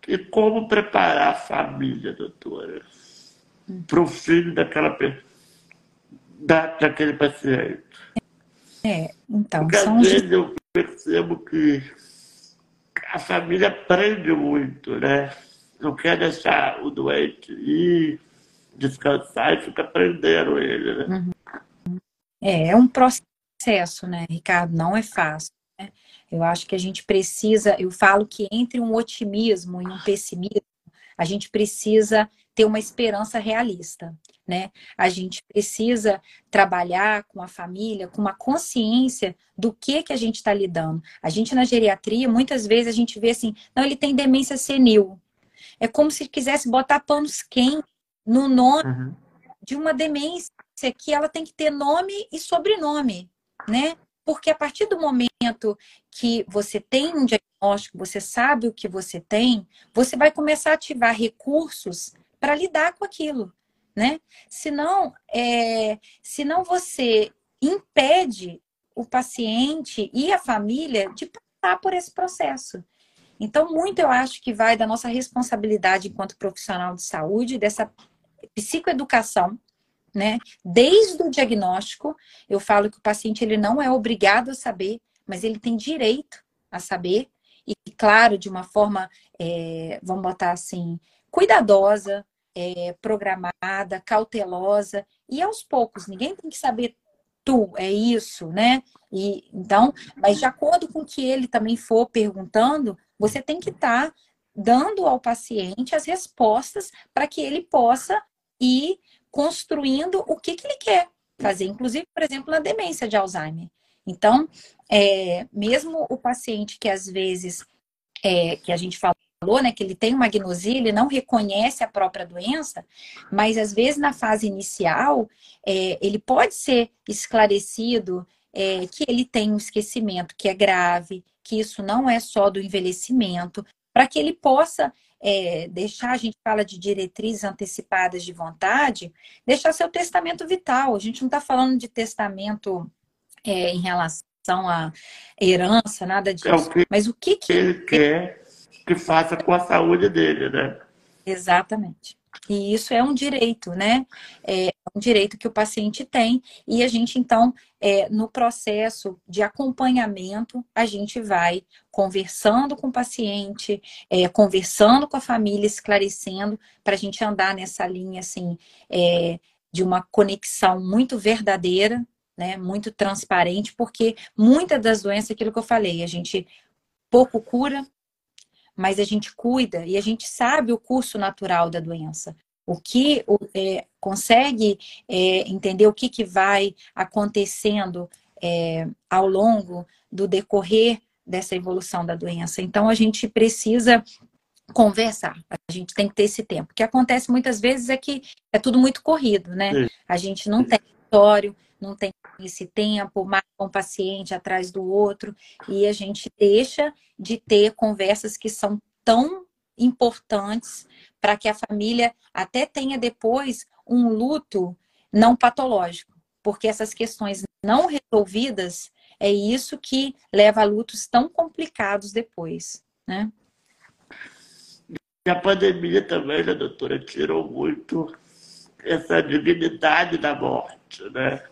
E como preparar a família, doutora, hum. para o filho daquela da, daquele paciente? É, então. Porque são às vezes eu percebo que a família aprende muito, né? Não quer deixar o doente ir descansar e fica prendendo ele, né? Uhum. É, é um processo, né, Ricardo? Não é fácil. Né? Eu acho que a gente precisa, eu falo que entre um otimismo e um pessimismo, a gente precisa ter uma esperança realista, né? A gente precisa trabalhar com a família, com uma consciência do que que a gente está lidando. A gente na geriatria, muitas vezes a gente vê assim, não, ele tem demência senil. É como se quisesse botar panos quentes no nome uhum. de uma demência que ela tem que ter nome e sobrenome, né? Porque a partir do momento que você tem um diagnóstico, você sabe o que você tem, você vai começar a ativar recursos para lidar com aquilo, né? Senão, é, senão você impede o paciente e a família de passar por esse processo. Então, muito eu acho que vai da nossa responsabilidade enquanto profissional de saúde, dessa psicoeducação, né? Desde o diagnóstico, eu falo que o paciente ele não é obrigado a saber, mas ele tem direito a saber, e claro, de uma forma, é, vamos botar assim, cuidadosa, é, programada, cautelosa, e aos poucos, ninguém tem que saber tu, é isso, né? E então, mas de acordo com o que ele também for perguntando, você tem que estar tá dando ao paciente as respostas para que ele possa ir construindo o que, que ele quer fazer, inclusive, por exemplo, na demência de Alzheimer. Então, é, mesmo o paciente que às vezes, é, que a gente falou, né, que ele tem uma agnosia, ele não reconhece a própria doença, mas às vezes na fase inicial, é, ele pode ser esclarecido é, que ele tem um esquecimento que é grave, que isso não é só do envelhecimento, para que ele possa é, deixar, a gente fala de diretrizes antecipadas de vontade, deixar seu testamento vital. A gente não está falando de testamento é, em relação à herança, nada disso. É o que Mas o que, que ele quer que faça com a saúde dele, né? Exatamente. E isso é um direito, né? É um direito que o paciente tem. E a gente, então, é, no processo de acompanhamento, a gente vai conversando com o paciente, é, conversando com a família, esclarecendo, para a gente andar nessa linha, assim, é, de uma conexão muito verdadeira, né? Muito transparente, porque muitas das doenças, aquilo que eu falei, a gente pouco cura, mas a gente cuida e a gente sabe o curso natural da doença. O que é, consegue é, entender o que, que vai acontecendo é, ao longo do decorrer dessa evolução da doença. Então, a gente precisa conversar, a gente tem que ter esse tempo. O que acontece muitas vezes é que é tudo muito corrido, né? A gente não tem história, não tem esse tempo, marca um paciente atrás do outro, e a gente deixa de ter conversas que são tão importantes para que a família até tenha depois um luto não patológico, porque essas questões não resolvidas é isso que leva a lutos tão complicados depois, né? E a pandemia também, né, doutora, tirou muito essa dignidade da morte, né?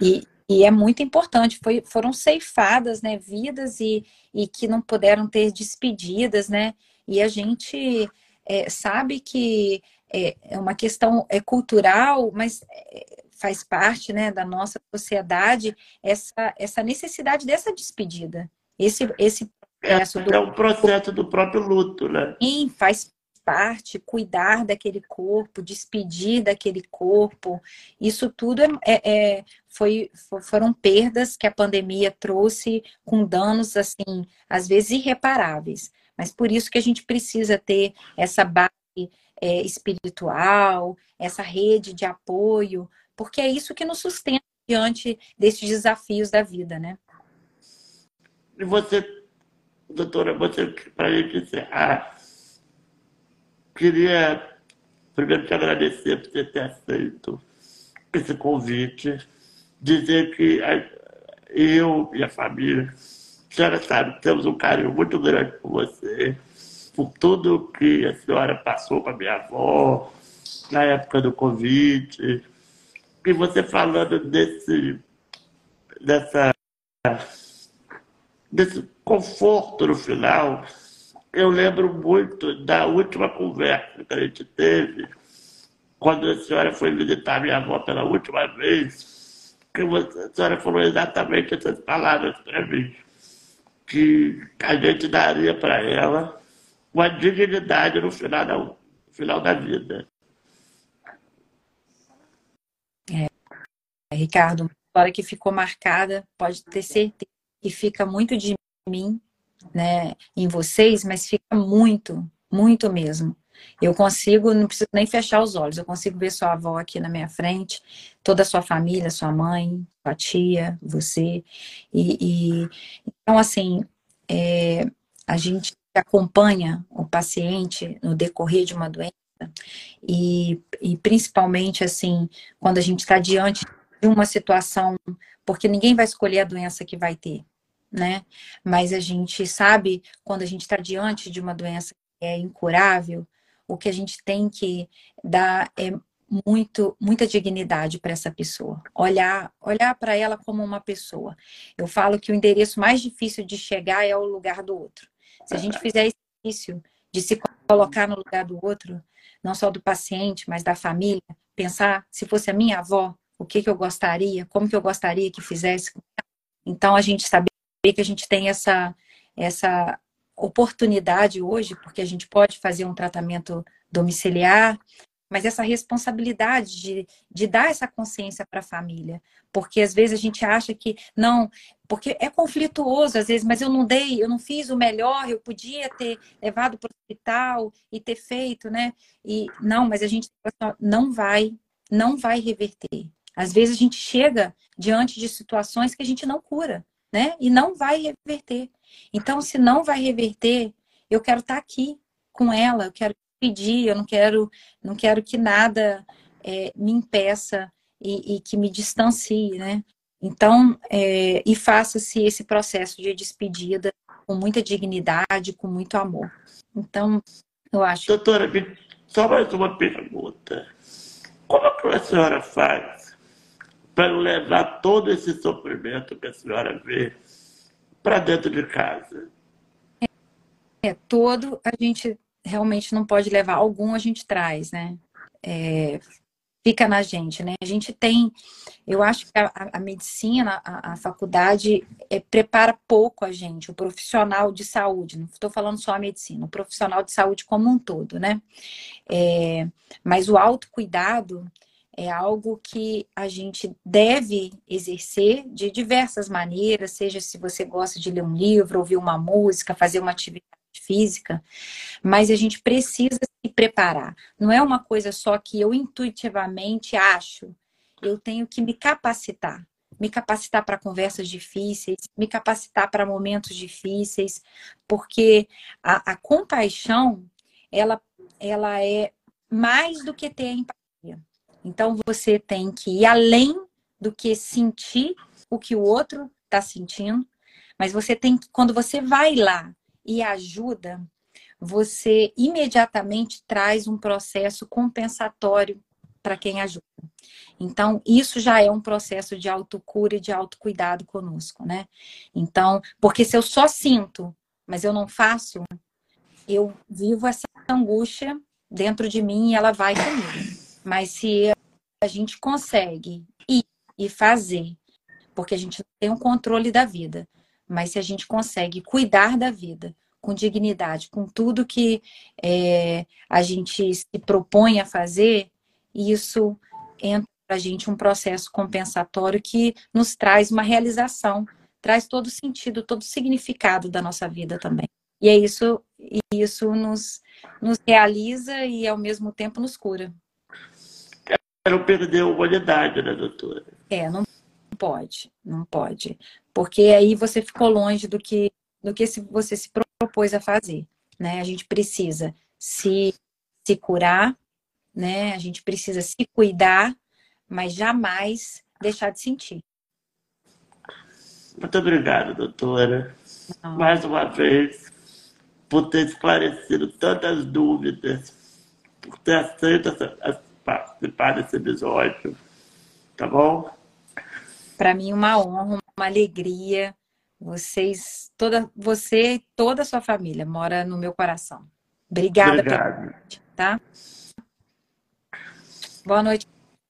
E, e é muito importante, foi, foram ceifadas, né, vidas e, e que não puderam ter despedidas, né? E a gente é, sabe que é, é, uma questão é cultural, mas é, faz parte, né, da nossa sociedade essa, essa necessidade dessa despedida. Esse, esse processo é, do... é um processo do próprio luto, né? Sim, faz parte, cuidar daquele corpo, despedir daquele corpo, isso tudo é, é, é foi, foram perdas que a pandemia trouxe com danos, assim, às vezes irreparáveis. Mas por isso que a gente precisa ter essa base é, espiritual, essa rede de apoio, porque é isso que nos sustenta diante desses desafios da vida, né? E você, doutora, você, para a gente encerrar, Queria primeiro te agradecer por você ter aceito esse convite, dizer que eu e a família, a senhora sabe, temos um carinho muito grande por você, por tudo que a senhora passou com a minha avó, na época do Covid, e você falando desse, dessa, desse conforto no final, eu lembro muito da última conversa que a gente teve, quando a senhora foi visitar minha avó pela última vez, que a senhora falou exatamente essas palavras para mim, que a gente daria para ela uma dignidade no final da, no final da vida. É, Ricardo, uma história que ficou marcada, pode ter certeza que fica muito de mim né, em vocês, mas fica muito, muito mesmo. Eu consigo, não preciso nem fechar os olhos, eu consigo ver sua avó aqui na minha frente, toda a sua família, sua mãe, sua tia, você. E, e então, assim, é, a gente acompanha o paciente no decorrer de uma doença e, e principalmente, assim, quando a gente está diante de uma situação, porque ninguém vai escolher a doença que vai ter, né? Mas a gente sabe quando a gente está diante de uma doença que é incurável, o que a gente tem que dar é muito muita dignidade para essa pessoa. Olhar, olhar para ela como uma pessoa. Eu falo que o endereço mais difícil de chegar é o lugar do outro. Se a gente fizer esse exercício de se colocar no lugar do outro, não só do paciente, mas da família, pensar se fosse a minha avó, o que, que eu gostaria, como que eu gostaria que fizesse. Então a gente saber que a gente tem essa essa oportunidade hoje, porque a gente pode fazer um tratamento domiciliar, mas essa responsabilidade de, de dar essa consciência para a família. Porque às vezes a gente acha que não, porque é conflituoso às vezes, mas eu não dei, eu não fiz o melhor, eu podia ter levado para o hospital e ter feito, né? E não, mas a gente não vai, não vai reverter. Às vezes a gente chega diante de situações que a gente não cura, né? E não vai reverter. Então, se não vai reverter, eu quero estar tá aqui com ela, eu quero pedir, eu não quero, não quero que nada é, me impeça e, e, que me distancie, né? Então, é, e faça-se esse processo de despedida com muita dignidade, com muito amor. Então, eu acho. Doutora, só mais uma pergunta. Como que a senhora faz para levar todo esse sofrimento que a senhora vê para dentro de casa? É, todo a gente realmente não pode levar, algum a gente traz, né? É, fica na gente, né? A gente tem, eu acho que a, a medicina, a, a faculdade é, prepara pouco a gente, o profissional de saúde, não estou falando só a medicina, o profissional de saúde como um todo, né? É, mas o autocuidado é algo que a gente deve exercer de diversas maneiras, seja se você gosta de ler um livro, ouvir uma música, fazer uma atividade física, mas a gente precisa se preparar. Não é uma coisa só que eu intuitivamente acho, eu tenho que me capacitar. Me capacitar para conversas difíceis, me capacitar para momentos difíceis, porque a, a compaixão, ela, ela é mais do que ter empatia. Então você tem que ir além do que sentir o que o outro está sentindo, mas você tem que, quando você vai lá e ajuda, você imediatamente traz um processo compensatório para quem ajuda. Então, isso já é um processo de autocura e de autocuidado conosco, né? Então, porque se eu só sinto, mas eu não faço, eu vivo essa angústia dentro de mim e ela vai comigo. Mas se a gente consegue ir e fazer, porque a gente não tem o controle da vida, mas se a gente consegue cuidar da vida com dignidade, com tudo que é, a gente se propõe a fazer, isso entra para a gente um processo compensatório que nos traz uma realização, traz todo o sentido, todo o significado da nossa vida também. E é isso, isso nos, nos realiza e ao mesmo tempo nos cura. Não perder a humanidade, né, doutora? É, não pode, não pode. Porque aí você ficou longe do que, do que você se propôs a fazer. Né? A gente precisa se, se curar, né? a gente precisa se cuidar, mas jamais deixar de sentir. Muito obrigado, doutora. Não. Mais uma vez, por ter esclarecido tantas dúvidas, por ter aceito participar desse episódio. Tá bom? Para mim, uma honra, uma alegria. Vocês, toda, você e toda a sua família mora no meu coração. Obrigada, Obrigado. tá? Boa noite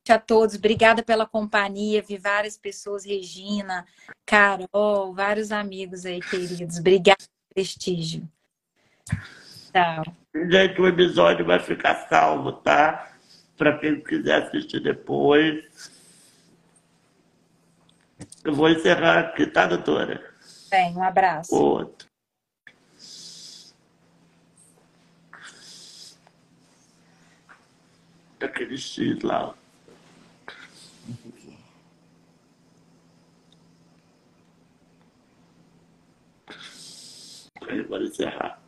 a todos. Obrigada pela companhia. Vi várias pessoas, Regina, Carol, vários amigos aí queridos. Obrigada pelo prestígio. Tchau. Gente, o episódio vai ficar salvo, tá? Para quem quiser assistir depois. Eu vou encerrar aqui, tá, doutora? Bem, um abraço. Outro. Aquele X lá. Vou encerrar.